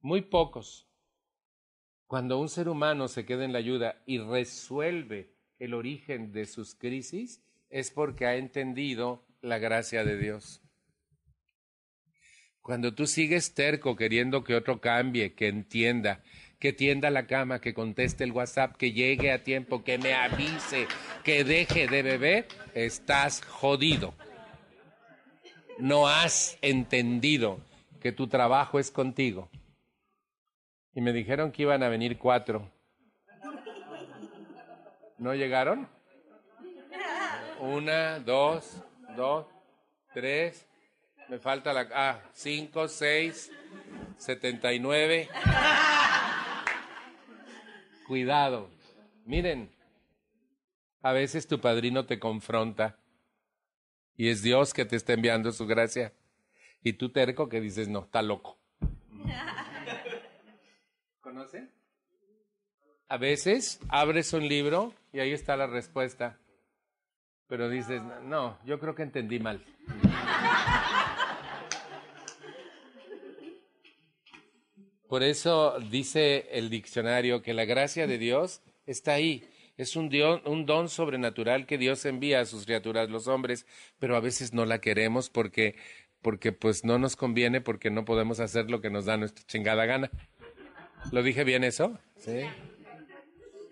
Speaker 2: Muy pocos. Cuando un ser humano se queda en la ayuda y resuelve el origen de sus crisis, es porque ha entendido la gracia de Dios. Cuando tú sigues terco queriendo que otro cambie, que entienda, que tienda la cama, que conteste el WhatsApp, que llegue a tiempo, que me avise, que deje de beber, estás jodido. No has entendido que tu trabajo es contigo. Y me dijeron que iban a venir cuatro. ¿No llegaron? Una, dos, dos, tres, me falta la... Ah, 5, 6, 79. Cuidado. Miren, a veces tu padrino te confronta y es Dios que te está enviando su gracia. Y tú terco que dices, no, está loco. ¿Conocen? A veces abres un libro y ahí está la respuesta. Pero dices, no, yo creo que entendí mal. Por eso dice el diccionario que la gracia de Dios está ahí. Es un, un don sobrenatural que Dios envía a sus criaturas, los hombres, pero a veces no la queremos porque, porque pues no nos conviene, porque no podemos hacer lo que nos da nuestra chingada gana. ¿Lo dije bien eso? Sí.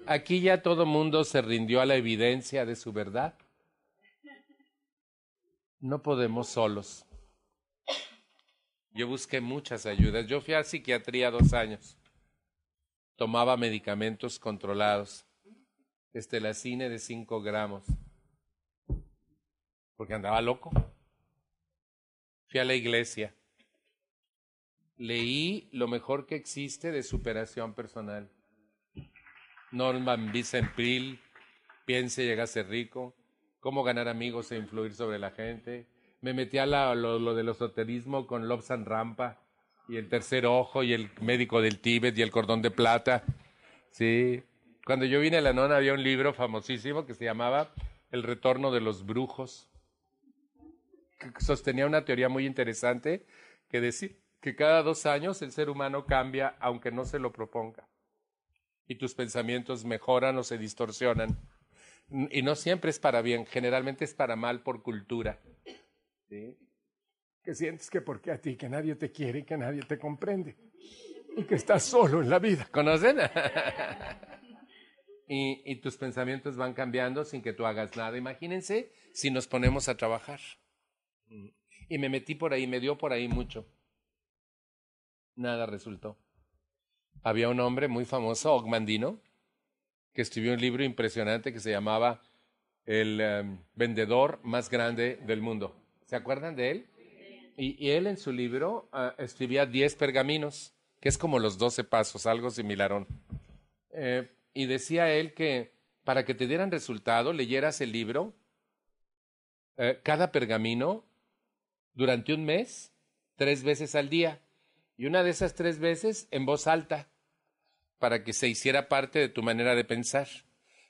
Speaker 2: Aquí ya todo mundo se rindió a la evidencia de su verdad. No podemos solos. Yo busqué muchas ayudas. Yo fui a psiquiatría dos años. Tomaba medicamentos controlados. Estelacine de cinco gramos. Porque andaba loco. Fui a la iglesia. Leí lo mejor que existe de superación personal. Norman Vincent Piense, llega a ser rico. Cómo ganar amigos e influir sobre la gente me metí a lo, del esoterismo con Lobsan Rampa y el tercer ojo y el médico del Tíbet y el cordón de plata. Sí. Cuando yo vine a la nona había un libro famosísimo que se llamaba El retorno de los brujos. Que sostenía una teoría muy interesante que decía que cada dos años el ser humano cambia aunque no se lo proponga. Y tus pensamientos mejoran o se distorsionan. Y no siempre es para bien, generalmente es para mal por cultura. Que sientes que porque a ti, que nadie te quiere y que nadie te comprende. Y que estás solo en la vida. ¿Conocen? y, y tus pensamientos van cambiando sin que tú hagas nada. Imagínense si nos ponemos a trabajar. Y me metí por ahí, me dio por ahí mucho. Nada resultó. Había un hombre muy famoso, Ogmandino, que escribió un libro impresionante que se llamaba El em, vendedor más grande del mundo. ¿Se acuerdan de él? y, él en su libro ah, escribía 10 pergaminos, que es como los 12 pasos, algo similar. Eh, y decía él que para que te dieran resultado, leyeras el libro, eh, cada pergamino, durante un mes, tres veces al día. Y una de esas tres veces en voz alta, para que se hiciera parte de tu manera de pensar.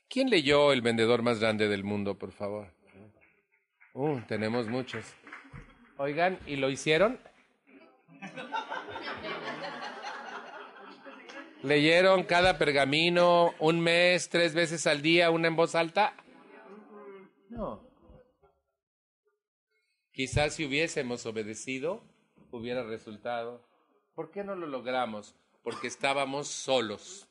Speaker 2: ¿Quién leyó El vendedor más grande del mundo, por favor? Uh, tenemos muchos. Oigan, ¿y lo hicieron? ¿Leyeron cada pergamino un mes, tres veces al día, una en voz alta? No. Quizás si hubiésemos obedecido, hubiera resultado. ¿Por qué no lo logramos? Porque estábamos solos.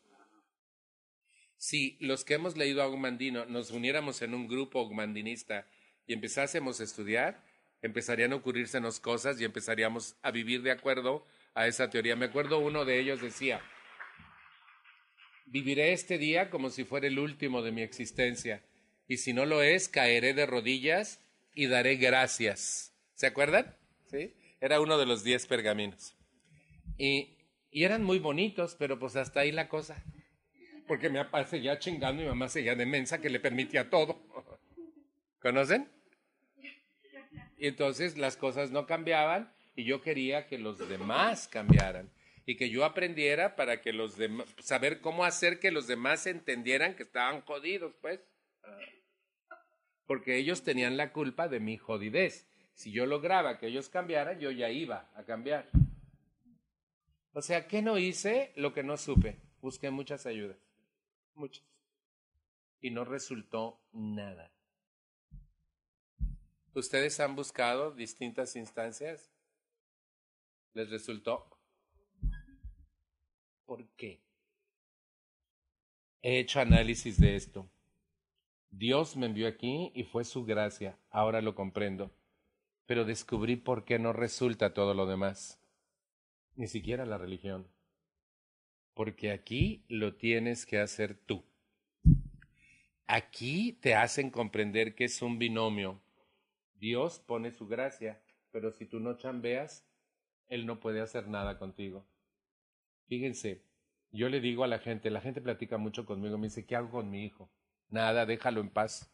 Speaker 2: Si los que hemos leído a Ogmandino nos uniéramos en un grupo ogmandinista y empezásemos a estudiar, empezarían a ocurrírsenos cosas y empezaríamos a vivir de acuerdo a esa teoría. Me acuerdo uno de ellos decía, viviré este día como si fuera el último de mi existencia, y si no lo es, caeré de rodillas y daré gracias. ¿Se acuerdan? Sí. Era uno de los diez pergaminos. Y, y eran muy bonitos, pero pues hasta ahí la cosa. Porque mi papá seguía chingando y mi mamá seguía de mensa que le permitía todo. ¿Conocen? Y entonces las cosas no cambiaban y yo quería que los demás cambiaran y que yo aprendiera para que los demás, saber cómo hacer que los demás entendieran que estaban jodidos, pues. Porque ellos tenían la culpa de mi jodidez. Si yo lograba que ellos cambiaran, yo ya iba a cambiar. O sea, ¿qué no hice? Lo que no supe. Busqué muchas ayudas. Muchas. Y no resultó nada. ¿Ustedes han buscado distintas instancias? ¿Les resultó? ¿Por qué? He hecho análisis de esto. Dios me envió aquí y fue su gracia. Ahora lo comprendo. Pero descubrí por qué no resulta todo lo demás. Ni siquiera la religión. Porque aquí lo tienes que hacer tú. Aquí te hacen comprender que es un binomio Dios pone su gracia, pero si tú no chambeas, Él no puede hacer nada contigo. Fíjense, yo le digo a la gente, la gente platica mucho conmigo, me dice, ¿qué hago con mi hijo? Nada, déjalo en paz.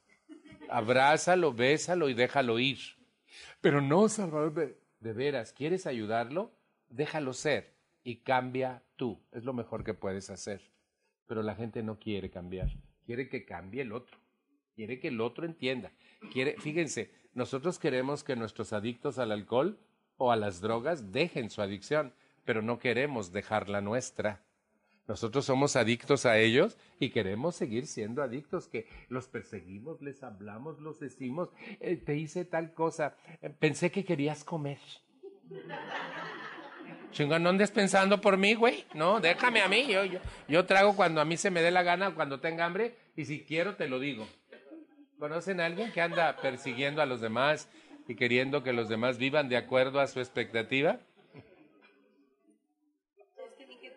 Speaker 2: Abrázalo, bésalo y déjalo ir. Pero no, Salvador, de, veras, ¿quieres ayudarlo? Déjalo ser y cambia tú. Es lo mejor que puedes hacer. Pero la gente no quiere cambiar, quiere que cambie el otro. Quiere que el otro entienda. Quiere, fíjense, nosotros queremos que nuestros adictos al alcohol o a las drogas dejen su adicción, pero no queremos dejar la nuestra. Nosotros somos adictos a ellos y queremos seguir siendo adictos, que los perseguimos, les hablamos, los decimos, eh, te hice tal cosa, eh, pensé que querías comer. Chingón, no andes pensando por mí, güey. No, déjame a mí. Yo, yo, yo trago cuando a mí se me dé la gana, cuando tenga hambre, y si quiero te lo digo. ¿Conocen a alguien que anda persiguiendo a los demás y queriendo que los demás vivan de acuerdo a su expectativa?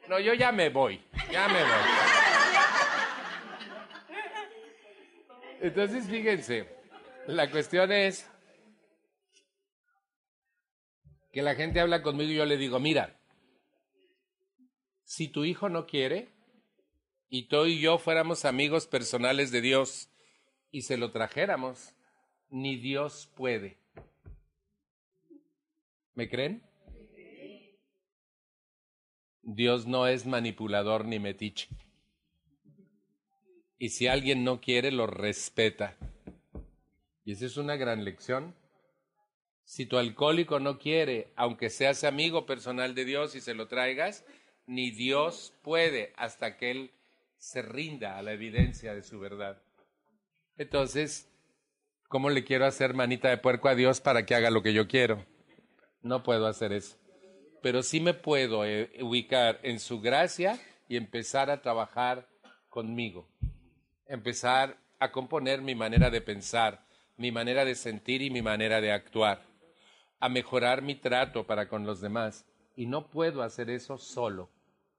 Speaker 2: No, yo ya me voy, ya me voy. Entonces, fíjense, la cuestión es que la gente habla conmigo y yo le digo, mira, si tu hijo no quiere y tú y yo fuéramos amigos personales de Dios, y se lo trajéramos, ni Dios puede. ¿Me creen? Dios no es manipulador ni metiche. Y si alguien no quiere, lo respeta. Y esa es una gran lección. Si tu alcohólico no quiere, aunque seas amigo personal de Dios y se lo traigas, ni Dios puede hasta que Él se rinda a la evidencia de su verdad. Entonces, ¿cómo le quiero hacer manita de puerco a Dios para que haga lo que yo quiero? No puedo hacer eso. Pero sí me puedo eh, ubicar en su gracia y empezar a trabajar conmigo. Empezar a componer mi manera de pensar, mi manera de sentir y mi manera de actuar. A mejorar mi trato para con los demás. Y no puedo hacer eso solo.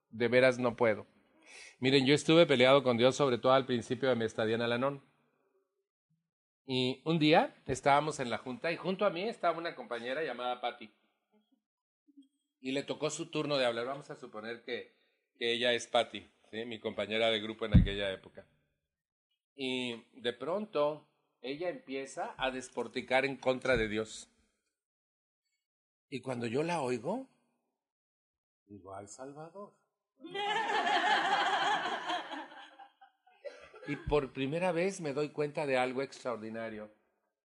Speaker 2: De veras no puedo. Miren, yo estuve peleado con Dios sobre todo al principio de mi estadía en Alanón y un día estábamos en la junta y junto a mí estaba una compañera llamada Patty. Y le tocó su turno de hablar. Vamos a suponer que, que ella es Patty, ¿sí? mi compañera de grupo en aquella época. Y de pronto ella empieza a desporticar en contra de Dios. Y cuando yo la oigo, digo, al Salvador. Y por primera vez me doy cuenta de algo extraordinario.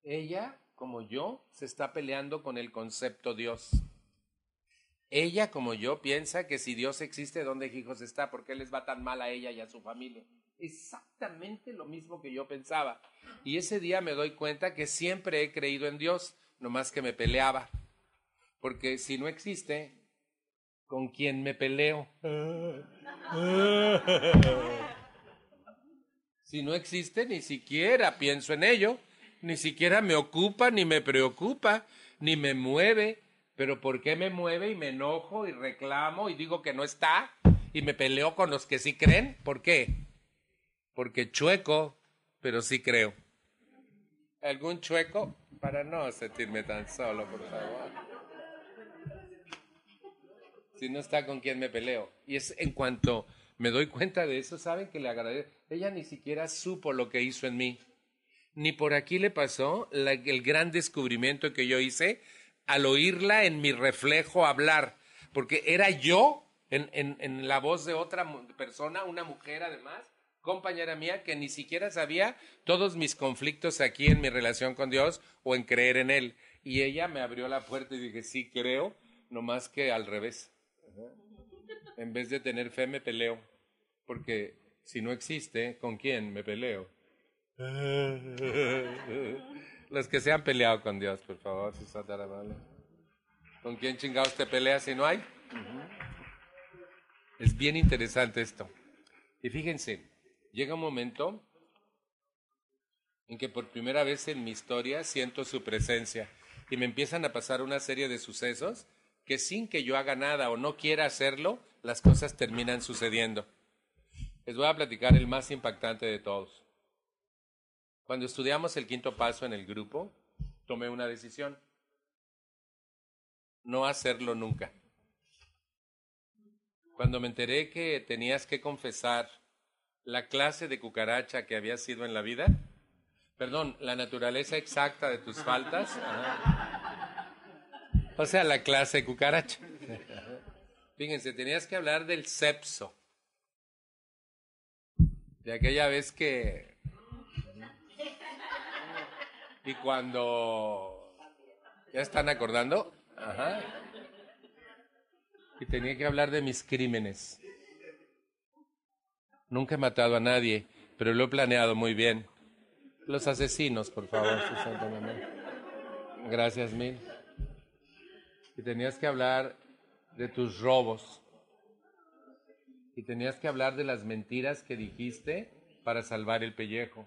Speaker 2: Ella, como yo, se está peleando con el concepto Dios. Ella, como yo, piensa que si Dios existe, ¿dónde hijos está? ¿Por qué les va tan mal a ella y a su familia? Exactamente lo mismo que yo pensaba. Y ese día me doy cuenta que siempre he creído en Dios, nomás que me peleaba. Porque si no existe, ¿con quién me peleo? Si no existe, ni siquiera pienso en ello, ni siquiera me ocupa, ni me preocupa, ni me mueve. Pero ¿por qué me mueve y me enojo y reclamo y digo que no está y me peleo con los que sí creen? ¿Por qué? Porque chueco, pero sí creo. ¿Algún chueco? Para no sentirme tan solo, por favor. Si no está con quien me peleo. Y es en cuanto me doy cuenta de eso, ¿saben que le agradezco? Ella ni siquiera supo lo que hizo en mí. Ni por aquí le pasó el gran descubrimiento que yo hice al oírla en mi reflejo hablar, porque era yo en, en, la voz de otra persona, una mujer además, compañera mía, que ni siquiera sabía todos mis conflictos aquí en mi relación con Dios o en creer en Él. Y ella me abrió la puerta y dije, sí creo, no más que al revés. En vez de tener fe, me peleo. Porque si no existe, ¿con quién me peleo? Los que se han peleado con Dios, por favor, si. ¿Con quién chingados te peleas si no hay? Es bien interesante esto. Y fíjense, llega un momento en que por primera vez en mi historia siento su presencia y me empiezan a pasar una serie de sucesos que sin que yo haga nada o no quiera hacerlo, las cosas terminan sucediendo. Les voy a platicar el más impactante de todos. Cuando estudiamos el quinto paso en el grupo, tomé una decisión. No hacerlo nunca. Cuando me enteré que tenías que confesar la clase de cucaracha que había sido en la vida, perdón, la naturaleza exacta de tus faltas, o sea, la clase de cucaracha. Fíjense, tenías que hablar del sepso. De aquella vez que... Y cuando... ¿Ya están acordando? Ajá. Y tenía que hablar de mis crímenes. Nunca he matado a nadie, pero lo he planeado muy bien. Los asesinos, por favor, Gracias mil. Y tenías que hablar de tus robos. Y tenías que hablar de las mentiras que dijiste para salvar el pellejo.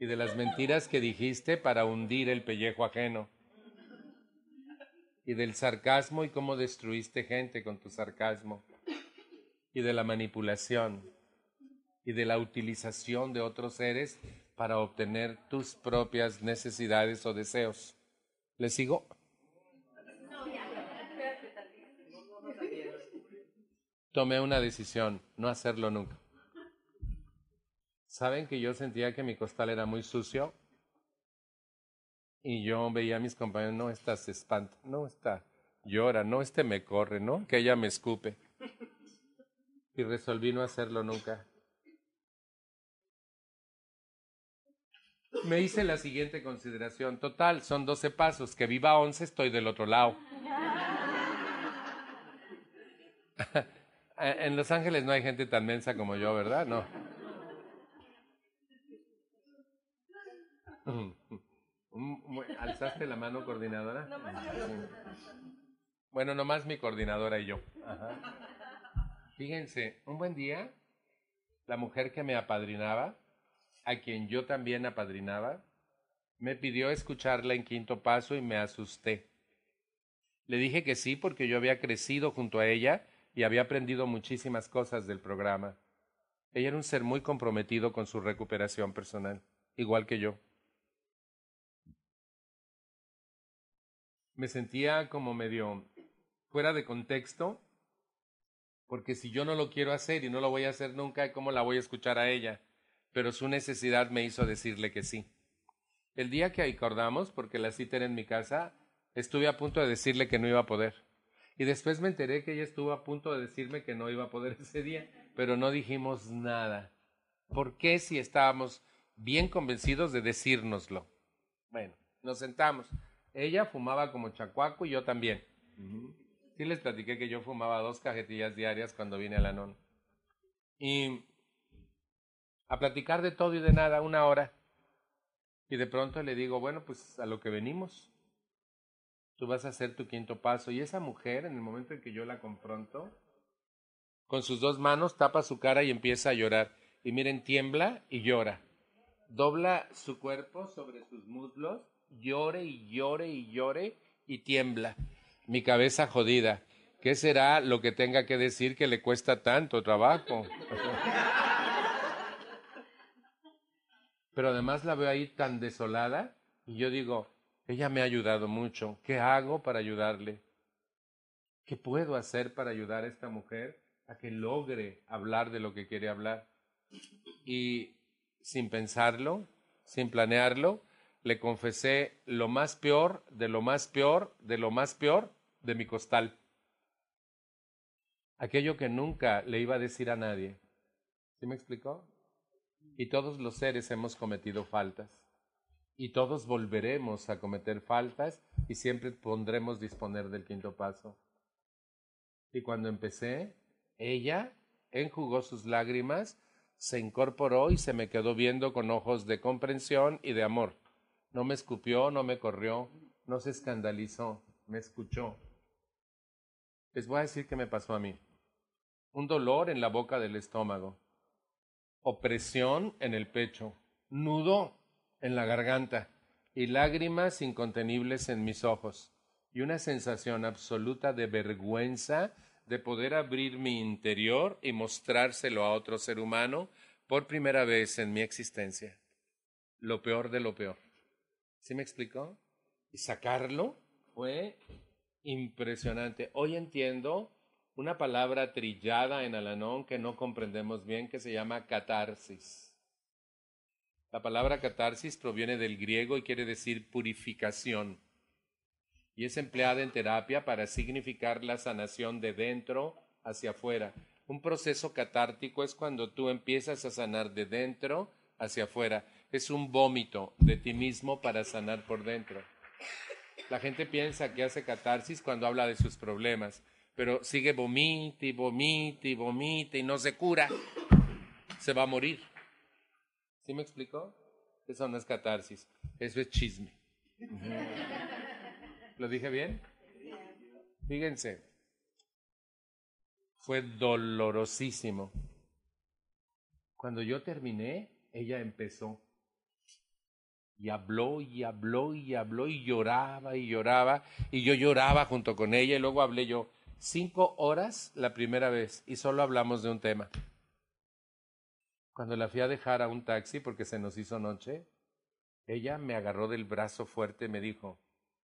Speaker 2: Y de las mentiras que dijiste para hundir el pellejo ajeno. Y del sarcasmo y cómo destruiste gente con tu sarcasmo. Y de la manipulación. Y de la utilización de otros seres para obtener tus propias necesidades o deseos. ¿Le sigo? Tomé una decisión, no hacerlo nunca. ¿Saben que yo sentía que mi costal era muy sucio? Y yo veía a mis compañeros, no, esta se espanta, no, esta llora, no, este me corre, ¿no? Que ella me escupe. Y resolví no hacerlo nunca. Me hice la siguiente consideración. Total, son 12 pasos. Que viva 11, estoy del otro lado. Eh, en Los Ángeles no hay gente tan mensa como yo, ¿verdad? No. ¿Alzaste la mano, coordinadora? Bueno, nomás mi coordinadora y yo. Fíjense, un buen día, la mujer que me apadrinaba, a quien yo también apadrinaba, me pidió escucharla en quinto paso y me asusté. Le dije que sí porque yo había crecido junto a ella y había aprendido muchísimas cosas del programa. Ella era un ser muy comprometido con su recuperación personal, igual que yo. Me sentía como medio fuera de contexto, porque si yo no lo quiero hacer y no lo voy a hacer nunca, ¿cómo la voy a escuchar a ella? Pero su necesidad me hizo decirle que sí. El día que acordamos, porque la cita era en mi casa, estuve a punto de decirle que no iba a poder. Y después me enteré que ella estuvo a punto de decirme que no iba a poder ese día, pero no dijimos nada. ¿Por qué si estábamos bien convencidos de decírnoslo? Bueno, nos sentamos. Ella fumaba como chacuaco y yo también. Sí les platiqué que yo fumaba dos cajetillas diarias cuando vine a la non. Y a platicar de todo y de nada, una hora. Y de pronto le digo, bueno, pues a lo que venimos. Tú vas a hacer tu quinto paso. Y esa mujer, en el momento en que yo la confronto, con sus dos manos tapa su cara y empieza a llorar. Y miren, tiembla y llora. Dobla su cuerpo sobre sus muslos, llore y llore y llore y tiembla. Mi cabeza jodida. ¿Qué será lo que tenga que decir que le cuesta tanto trabajo? Pero además la veo ahí tan desolada y yo digo, ella me ha ayudado mucho. ¿Qué hago para ayudarle? ¿Qué puedo hacer para ayudar a esta mujer a que logre hablar de lo que quiere hablar? Y sin pensarlo, sin planearlo, le confesé lo más peor, de lo más peor, de lo más peor de mi costal. Aquello que nunca le iba a decir a nadie. ¿Sí me explicó? Y todos los seres hemos cometido faltas. Y todos volveremos a cometer faltas y siempre pondremos disponer del quinto paso. Y cuando empecé, ella enjugó sus lágrimas, se incorporó y se me quedó viendo con ojos de comprensión y de amor. No me escupió, no me corrió, no se escandalizó, me escuchó. Les voy a decir qué me pasó a mí. Un dolor en la boca del estómago opresión en el pecho, nudo en la garganta y lágrimas incontenibles en mis ojos y una sensación absoluta de vergüenza de poder abrir mi interior y mostrárselo a otro ser humano por primera vez en mi existencia. Lo peor de lo peor. ¿Sí me explicó? Y sacarlo fue impresionante. Hoy entiendo una palabra trillada en Alanón que no comprendemos bien que se llama catarsis. La palabra catarsis proviene del griego y quiere decir purificación y es empleada en terapia para significar la sanación de dentro hacia afuera. Un proceso catártico es cuando tú empiezas a sanar de dentro hacia afuera. Es un vómito de ti mismo para sanar por dentro. La gente piensa que hace catarsis cuando habla de sus problemas pero sigue vomite y vomite y vomite y no se cura, se va a morir. ¿Sí me explicó? Eso no es catarsis, eso es chisme. ¿Lo dije bien? Fíjense, fue dolorosísimo. Cuando yo terminé, ella empezó. Y habló y habló y habló y lloraba y lloraba y yo lloraba junto con ella y luego hablé yo cinco horas la primera vez y solo hablamos de un tema. Cuando la fui a dejar a un taxi porque se nos hizo noche, ella me agarró del brazo fuerte y me dijo,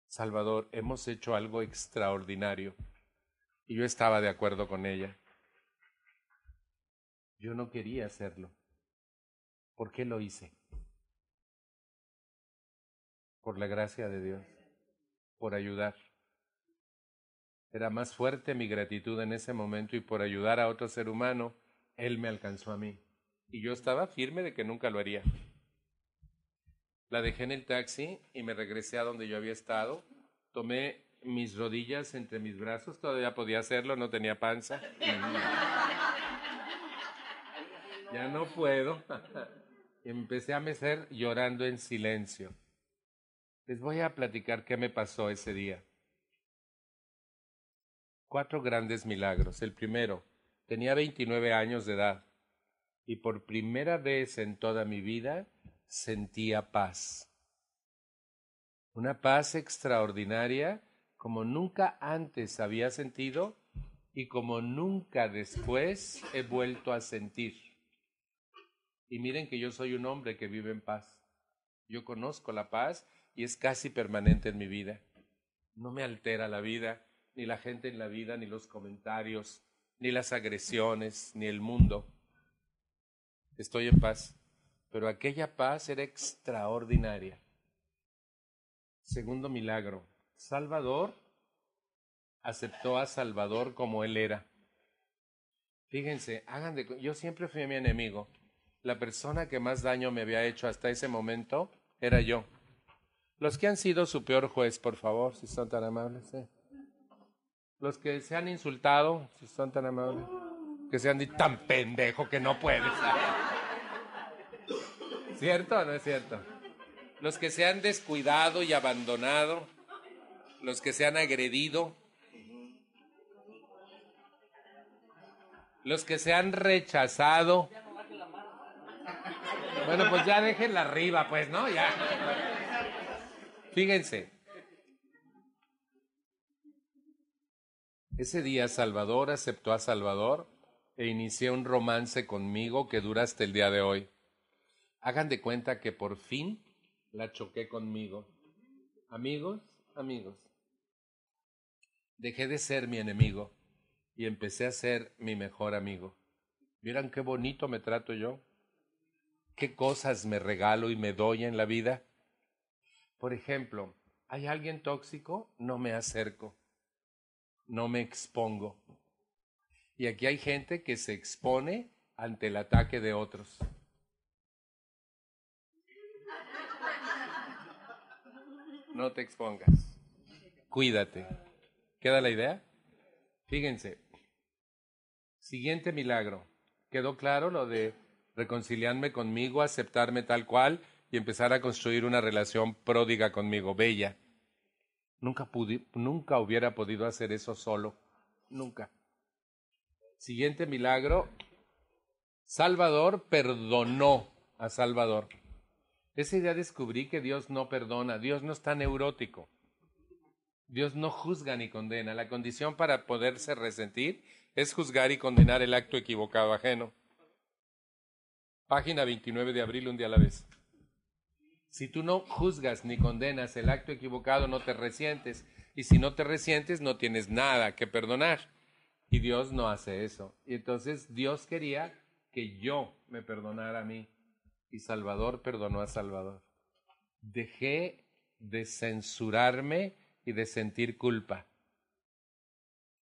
Speaker 2: Salvador, hemos hecho algo extraordinario. Y yo estaba de acuerdo con ella. Yo no quería hacerlo. ¿Por qué lo hice? Por la gracia de Dios, por ayudar. Era más fuerte mi gratitud en ese momento y por ayudar a otro ser humano, Él me alcanzó a mí. Y yo estaba firme de que nunca lo haría. La dejé en el taxi y me regresé a donde yo había estado. Tomé mis rodillas entre mis brazos, todavía podía hacerlo, no tenía panza. ya no puedo. Empecé a mecer llorando en silencio. Les voy a platicar qué me pasó ese día cuatro grandes milagros. El primero, tenía 29 años de edad y por primera vez en toda mi vida sentía paz. Una paz extraordinaria como nunca antes había sentido y como nunca después he vuelto a sentir. Y miren que yo soy un hombre que vive en paz. Yo conozco la paz y es casi permanente en mi vida. No me altera la vida, ni la gente en la vida, ni los comentarios, ni las agresiones, ni el mundo. Estoy en paz. Pero aquella paz era extraordinaria. Segundo milagro. Salvador aceptó a Salvador como él era. Fíjense, hagan de yo siempre fui mi enemigo. La persona que más daño me había hecho hasta ese momento era yo. Los que han sido su peor juez, por favor, si son tan amables. Los que se han insultado, si son tan amables. Que se han dicho tan pendejo que no puedes. ¿Cierto o no es cierto? Los que se han descuidado y abandonado. Los que se han agredido. Los que se han rechazado. Bueno, pues ya déjenla arriba, pues, ¿no? Ya. Fíjense. Ese día Salvador aceptó a Salvador e inició un romance conmigo que dura hasta el día de hoy. Hagan de cuenta que por fin la choqué conmigo. Amigos, amigos. Dejé de ser mi enemigo y empecé a ser mi mejor amigo. ¿Vieran qué bonito me trato yo? ¿Qué cosas me regalo y me doy en la vida? Por ejemplo, ¿hay alguien tóxico? No me acerco, no me expongo. Y aquí hay gente que se expone ante el ataque de otros. No te expongas. Cuídate. ¿Queda la idea? Fíjense. Siguiente milagro. ¿Quedó claro lo de reconciliarme conmigo, aceptarme tal cual y empezar a construir una relación pródiga conmigo, bella. Nunca, pude, nunca hubiera podido hacer eso solo, nunca. Siguiente milagro, Salvador perdonó a Salvador. Ese día descubrí que Dios no perdona, Dios no está neurótico. Dios no juzga ni condena. La condición para poderse resentir es juzgar y condenar el acto equivocado ajeno. Página 29 de abril, un día a la vez. Si tú no juzgas ni condenas el acto equivocado, no te resientes. Y si no te resientes, no tienes nada que perdonar. Y Dios no hace eso. Y entonces Dios quería que yo me perdonara a mí. Y Salvador perdonó a Salvador. Dejé de censurarme y de sentir culpa.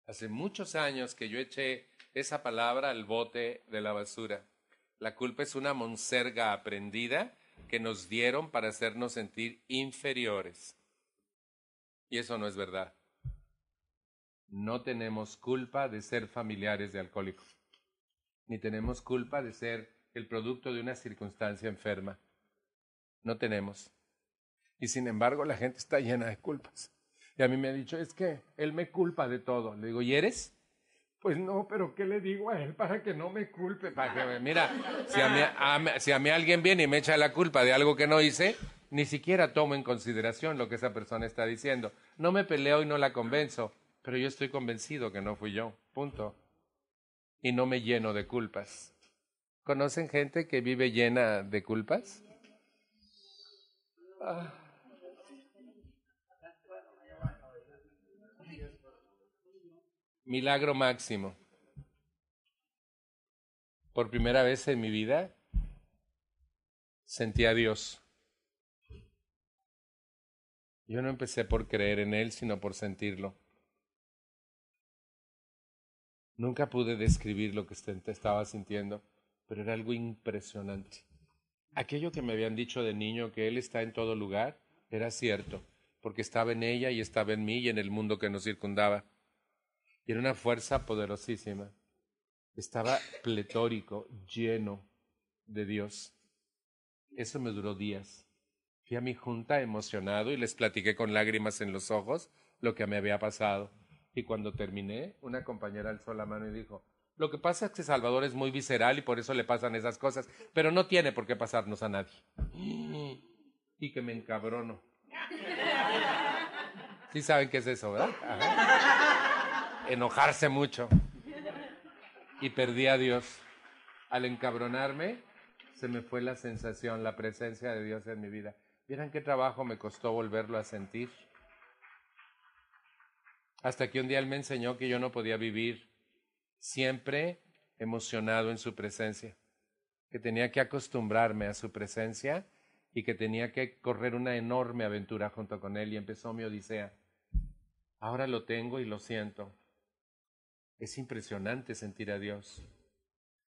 Speaker 2: Hace muchos años que yo eché esa palabra al bote de la basura. La culpa es una monserga aprendida que nos dieron para hacernos sentir inferiores. Y eso no es verdad. No tenemos culpa de ser familiares de alcohólicos, ni tenemos culpa de ser el producto de una circunstancia enferma. No tenemos. Y sin embargo la gente está llena de culpas. Y a mí me ha dicho, es que él me culpa de todo. Le digo, ¿y eres? Pues no, pero ¿qué le digo a él para que no me culpe? Para que, mira, si a, mí, alguien viene y me echa la culpa de algo que no hice, ni siquiera tomo en consideración lo que esa persona está diciendo. No me peleo y no la convenzo, pero yo estoy convencido que no fui yo. Punto. Y no me lleno de culpas. ¿Conocen gente que vive llena de culpas? Ah. Milagro máximo. Por primera vez en mi vida sentí a Dios. Yo no empecé por creer en Él, sino por sentirlo. Nunca pude describir lo que estaba sintiendo, pero era algo impresionante. Aquello que me habían dicho de niño, que Él está en todo lugar, era cierto, porque estaba en ella y estaba en mí y en el mundo que nos circundaba. Y era una fuerza poderosísima. Estaba pletórico, lleno de Dios. Eso me duró días. Fui a mi junta emocionado y les platiqué con lágrimas en los ojos lo que me había pasado. Y cuando terminé, una compañera alzó la mano y dijo, lo que pasa es que Salvador es muy visceral y por eso le pasan esas cosas, pero no tiene por qué pasarnos a nadie. Y que me encabrono. Sí saben qué es eso, ¿verdad? enojarse mucho. Y perdí a Dios. Al encabronarme, se me fue la sensación, la presencia de Dios en mi vida. ¿Vieran qué trabajo me costó volverlo a sentir? Hasta que un día él me enseñó que yo no podía vivir siempre emocionado en su presencia, que tenía que acostumbrarme a su presencia y que tenía que correr una enorme aventura junto con él y empezó mi odisea. Ahora lo tengo y lo siento. Es impresionante sentir a Dios.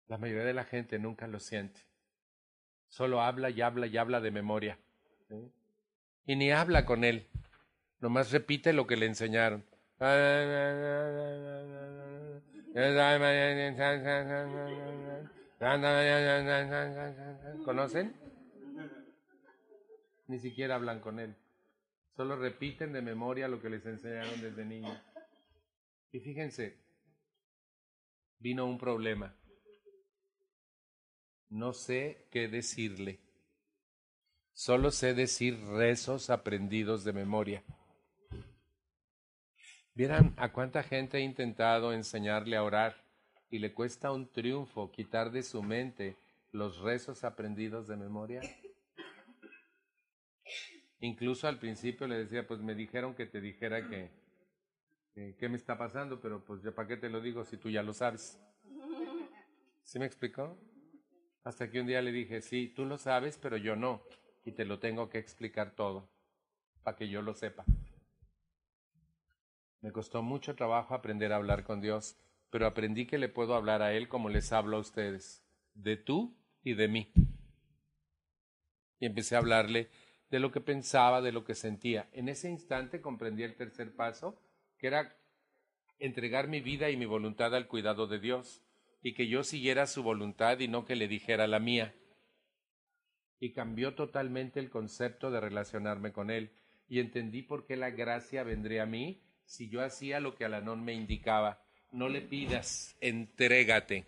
Speaker 2: La mayoría de la gente nunca lo siente. Solo habla y habla y habla de memoria. Y ni habla con él. Nomás repite lo que le enseñaron. ¿Conocen? Ni siquiera hablan con él. Solo repiten de memoria lo que les enseñaron desde niños. Y fíjense, vino un problema. No sé qué decirle. Solo sé decir rezos aprendidos de memoria. Vieran a cuánta gente ha intentado enseñarle a orar y le cuesta un triunfo quitar de su mente los rezos aprendidos de memoria. Incluso al principio le decía, pues me dijeron que te dijera que, qué me está pasando, pero pues ya para qué te lo digo si tú ya lo sabes. ¿Sí me explicó? Hasta que un día le dije, sí, tú lo sabes, pero yo no, y te lo tengo que explicar todo, para que yo lo sepa. Me costó mucho trabajo aprender a hablar con Dios, pero aprendí que le puedo hablar a Él como les hablo a ustedes, de tú y de mí. Y empecé a hablarle de lo que pensaba, de lo que sentía. En ese instante comprendí el tercer paso, que era entregar mi vida y mi voluntad al cuidado de Dios, y que yo siguiera su voluntad y no que le dijera la mía. Y cambió totalmente el concepto de relacionarme con Él, y entendí por qué la gracia vendría a mí si yo hacía lo que Alanón me indicaba. No le pidas, entrégate.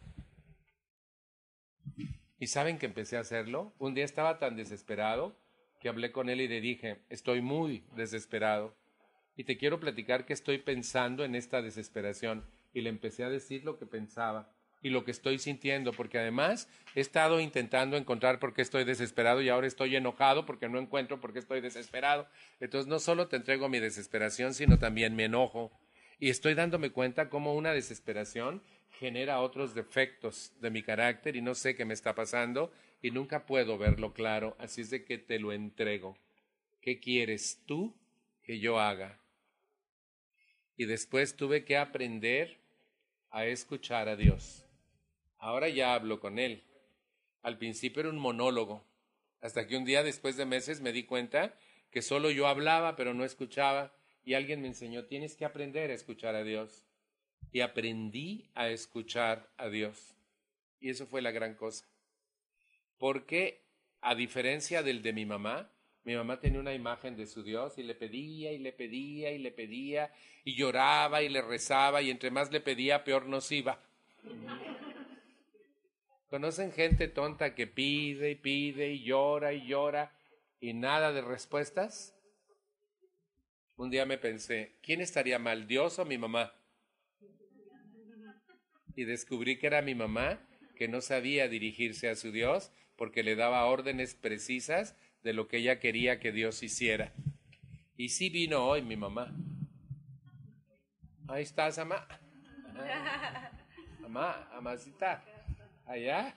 Speaker 2: Y saben que empecé a hacerlo. Un día estaba tan desesperado que hablé con él y le dije, estoy muy desesperado. Y te quiero platicar que estoy pensando en esta desesperación. Y le empecé a decir lo que pensaba y lo que estoy sintiendo, porque además he estado intentando encontrar por qué estoy desesperado y ahora estoy enojado porque no encuentro por qué estoy desesperado. Entonces no solo te entrego mi desesperación, sino también mi enojo. Y estoy dándome cuenta cómo una desesperación genera otros defectos de mi carácter y no sé qué me está pasando y nunca puedo verlo claro, así es de que te lo entrego. ¿Qué quieres tú que yo haga? Y después tuve que aprender a escuchar a Dios. Ahora ya hablo con él. Al principio era un monólogo, hasta que un día después de meses me di cuenta que solo yo hablaba pero no escuchaba y alguien me enseñó, tienes que aprender a escuchar a Dios. Y aprendí a escuchar a Dios. Y eso fue la gran cosa. Porque, a diferencia del de mi mamá, mi mamá tenía una imagen de su Dios y le pedía y le pedía y le pedía y lloraba y le rezaba y entre más le pedía, peor nos iba. ¿Conocen gente tonta que pide y pide y llora y llora y nada de respuestas? Un día me pensé, ¿quién estaría mal, Dios o mi mamá? Y descubrí que era mi mamá que no sabía dirigirse a su Dios porque le daba órdenes precisas de lo que ella quería que Dios hiciera. Y sí vino hoy mi mamá. Ahí estás, mamá. Mamá, amacita allá,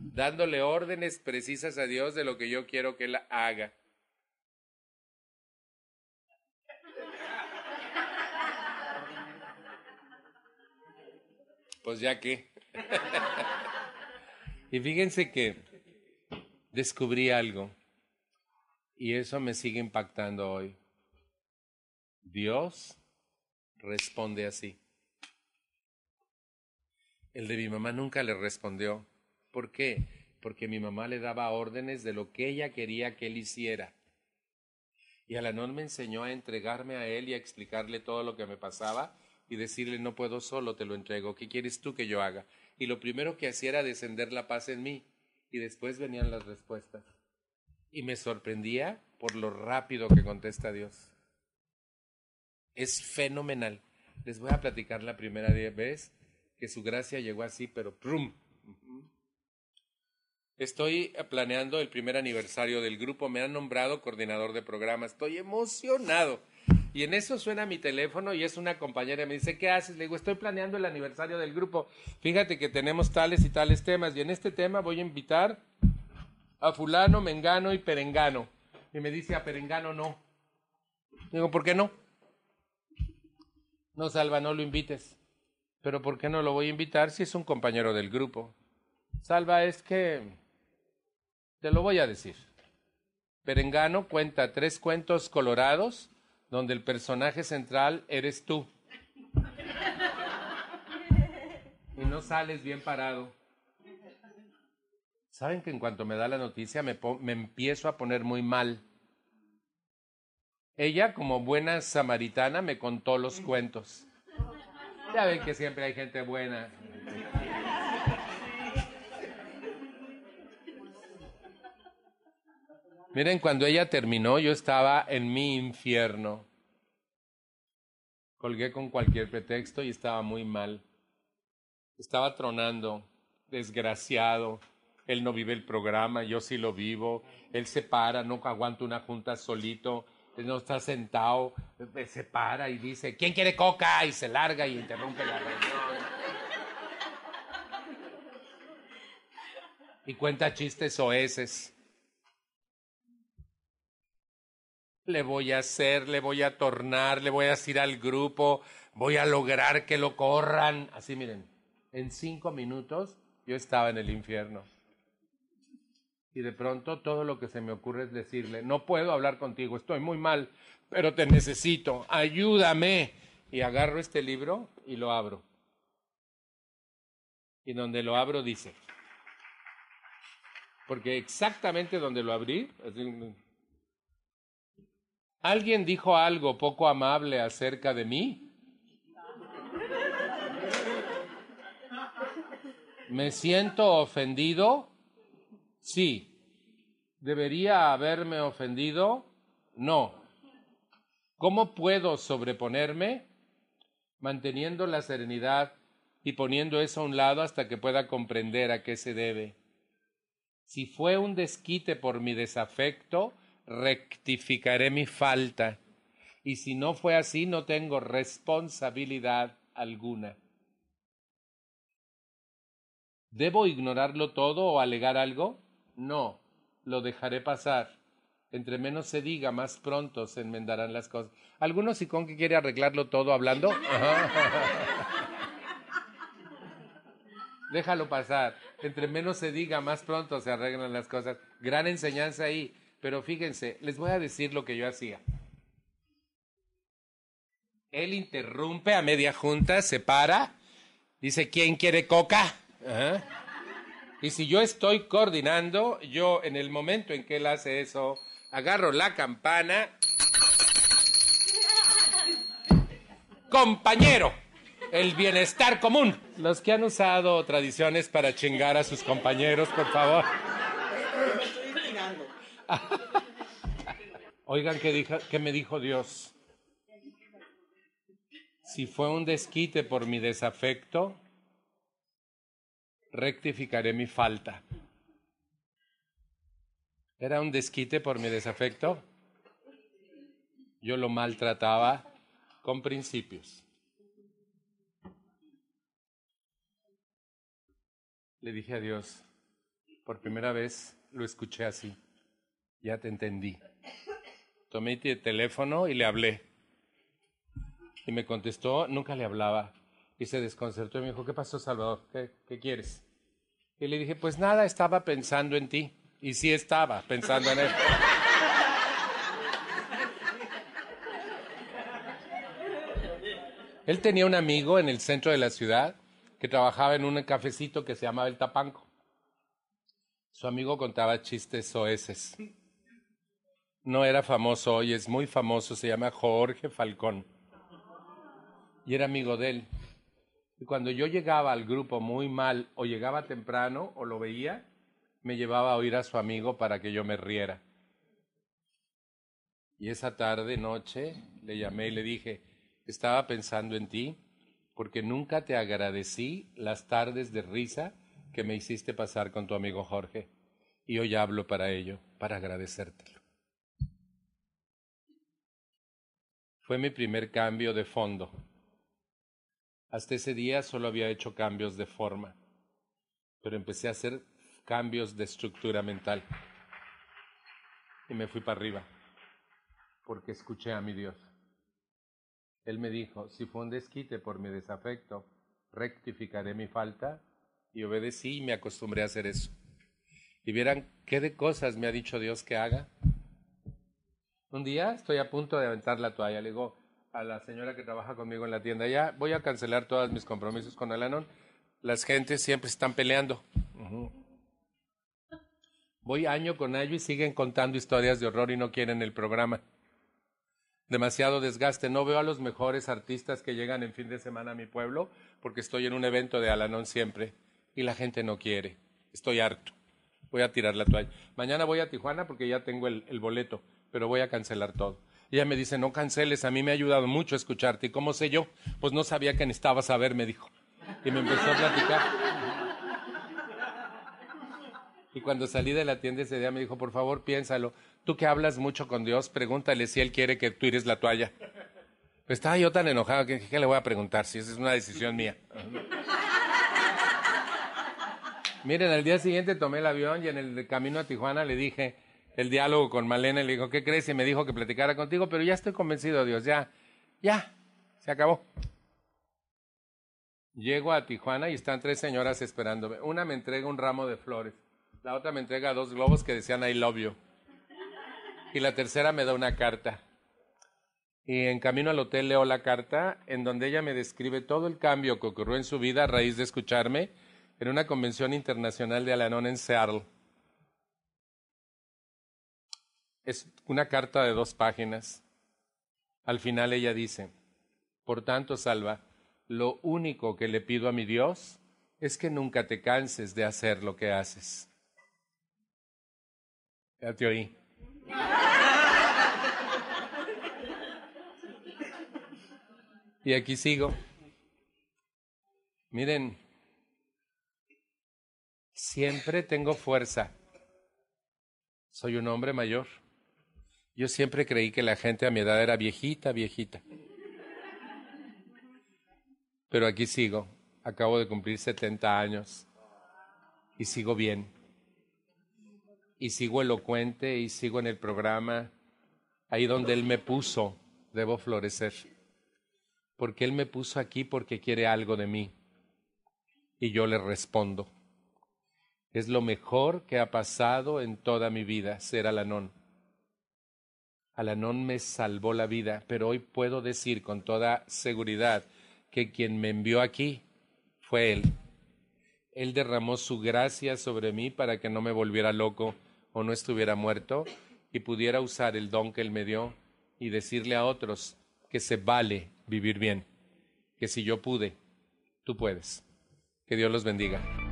Speaker 2: dándole órdenes precisas a Dios de lo que yo quiero que Él haga. Pues ya que. y fíjense que descubrí algo y eso me sigue impactando hoy. Dios responde así. El de mi mamá nunca le respondió. ¿Por qué? Porque mi mamá le daba órdenes de lo que ella quería que él hiciera. Y Alanón me enseñó a entregarme a él y a explicarle todo lo que me pasaba y decirle no puedo solo, te lo entrego, ¿qué quieres tú que yo haga? Y lo primero que hacía era descender la paz en mí y después venían las respuestas. Y me sorprendía por lo rápido que contesta Dios. Es fenomenal. Les voy a platicar la primera vez que su gracia llegó así, pero ¡prum! Estoy planeando el primer aniversario del grupo, me han nombrado coordinador de programa, estoy emocionado. Y en eso suena mi teléfono y es una compañera me dice, ¿qué haces? Le digo, estoy planeando el aniversario del grupo. Fíjate que tenemos tales y tales temas y en este tema voy a invitar a fulano, mengano y perengano. Y me dice, a perengano no. Digo, ¿por qué no? No, Salva, no lo invites. Pero ¿por qué no lo voy a invitar si es un compañero del grupo? Salva, es que te lo voy a decir. Perengano cuenta tres cuentos colorados donde el personaje central eres tú. Y no sales bien parado. Saben que en cuanto me da la noticia me, empiezo a poner muy mal. Ella, como buena samaritana, me contó los cuentos. Ya ven que siempre hay gente buena. Miren, cuando ella terminó, yo estaba en mi infierno. Colgué con cualquier pretexto y estaba muy mal. Estaba tronando, desgraciado. Él no vive el programa, yo sí lo vivo. Él se para, no aguanta una junta solito. No está sentado, se para y dice, ¿quién quiere coca? Y se larga y interrumpe la reunión. Y cuenta chistes oeces. le voy a hacer, le voy a tornar, le voy a decir al grupo, voy a lograr que lo corran. Así miren, en cinco minutos yo estaba en el infierno. Y de pronto todo lo que se me ocurre es decirle, no puedo hablar contigo, estoy muy mal, pero te necesito, ayúdame. Y agarro este libro y lo abro. Y donde lo abro dice, porque exactamente donde lo abrí, ¿Alguien dijo algo poco amable acerca de mí? ¿Me siento ofendido? Sí. ¿Debería haberme ofendido? No. ¿Cómo puedo sobreponerme? Manteniendo la serenidad y poniendo eso a un lado hasta que pueda comprender a qué se debe. Si fue un desquite por mi desafecto, rectificaré mi falta. Y si no fue así, no tengo responsabilidad alguna. ¿Debo ignorarlo todo o alegar algo? No, lo dejaré pasar. Entre menos se diga, más pronto se enmendarán las cosas. ¿Algunos y con que quiere arreglarlo todo hablando? Déjalo pasar. Entre menos se diga, más pronto se arreglan las cosas. Gran enseñanza ahí. Pero fíjense, les voy a decir lo que yo hacía. Él interrumpe a media junta, se para, dice, ¿quién quiere coca? Y si yo estoy coordinando, yo en el momento en que él hace eso, agarro la campana. Compañero, el bienestar común. Los que han usado tradiciones para chingar a sus compañeros, por favor. Oigan, ¿qué, ¿qué me dijo Dios? Si fue un desquite por mi desafecto, rectificaré mi falta. ¿Era un desquite por mi desafecto? Yo lo maltrataba con principios. Le dije a Dios, por primera vez lo escuché así ya te entendí. Tomé el teléfono y le hablé. Y me contestó, nunca le hablaba. Y se desconcertó y me dijo, ¿qué pasó, Salvador? ¿Qué, qué quieres? Y le dije, pues nada, estaba pensando en ti. Y sí estaba pensando en él. Él tenía un amigo en el centro de la ciudad que trabajaba en un cafecito que se llamaba El Tapanco. Su amigo contaba chistes soeces no era famoso hoy, es muy famoso, se llama Jorge Falcón. Y era amigo de él. Y cuando yo llegaba al grupo muy mal, o llegaba temprano, o lo veía, me llevaba a oír a su amigo para que yo me riera. Y esa tarde, noche, le llamé y le dije, estaba pensando en ti, porque nunca te agradecí las tardes de risa que me hiciste pasar con tu amigo Jorge. Y hoy hablo para ello, para agradecértelo. Fue mi primer cambio de fondo. Hasta ese día solo había hecho cambios de forma, pero empecé a hacer cambios de estructura mental. Y me fui para arriba, porque escuché a mi Dios. Él me dijo, si fue un desquite por mi desafecto, rectificaré mi falta y obedecí y me acostumbré a hacer eso. Y vieran qué de cosas me ha dicho Dios que haga. Un día estoy a punto de aventar la toalla. Le digo a la señora que trabaja conmigo en la tienda, ya voy a cancelar todos mis compromisos con Alanon. Las gentes siempre están peleando. Voy año con año y siguen contando historias de horror y no quieren el programa. Demasiado desgaste. No veo a los mejores artistas que llegan en fin de semana a mi pueblo porque estoy en un evento de Alanon siempre y la gente no quiere. Estoy harto. Voy a tirar la toalla. Mañana voy a Tijuana porque ya tengo el, el boleto, pero voy a cancelar todo. Ella me dice, no canceles, a mí me ha ayudado mucho escucharte. ¿Y cómo sé yo? Pues no sabía que necesitaba saber, me dijo. Y me empezó a platicar. Y cuando salí de la tienda ese día me dijo, por favor, piénsalo. Tú que hablas mucho con Dios, pregúntale si Él quiere que tú tires la toalla. Pues estaba yo tan enojado que ¿qué le voy a preguntar si esa es una decisión mía? Miren, al día siguiente tomé el avión y en el camino a Tijuana le dije el diálogo con Malena le dijo, ¿qué crees? Y me dijo que platicara contigo, pero ya estoy convencido, Dios, ya, ya, se acabó. Llego a Tijuana y están tres señoras esperándome. Una me entrega un ramo de flores, la otra me entrega dos globos que decían I love you. Y la tercera me da una carta. Y en camino al hotel leo la carta en donde ella me describe todo el cambio que ocurrió en su vida a raíz de escucharme en una convención internacional de Alanón en Seattle. Es una carta de dos páginas. Al final ella dice, por tanto, Salva, lo único que le pido a mi Dios es que nunca te canses de hacer lo que haces. Ya te oí. Y aquí sigo. Miren, siempre tengo fuerza. Soy un hombre mayor. Yo siempre creí que la gente a mi edad era viejita, viejita. Pero aquí sigo. Acabo de cumplir 70 años. Y sigo bien. Y sigo elocuente y sigo en el programa. Ahí donde Él me puso, debo florecer. Porque Él me puso aquí porque quiere algo de mí. Y yo le respondo. Es lo mejor que ha pasado en toda mi vida ser Alanón. Alanón me salvó la vida, pero hoy puedo decir con toda seguridad que quien me envió aquí fue Él. Él derramó su gracia sobre mí para que no me volviera loco o no estuviera muerto y pudiera usar el don que Él me dio y decirle a otros que se vale vivir bien, que si yo pude, tú puedes. Que Dios los bendiga.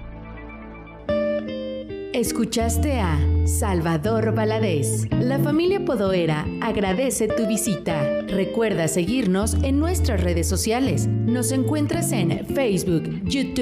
Speaker 1: Escuchaste a Salvador Valadez. La familia Podoera agradece tu visita. Recuerda seguirnos en nuestras redes sociales. Nos encuentras en Facebook, YouTube.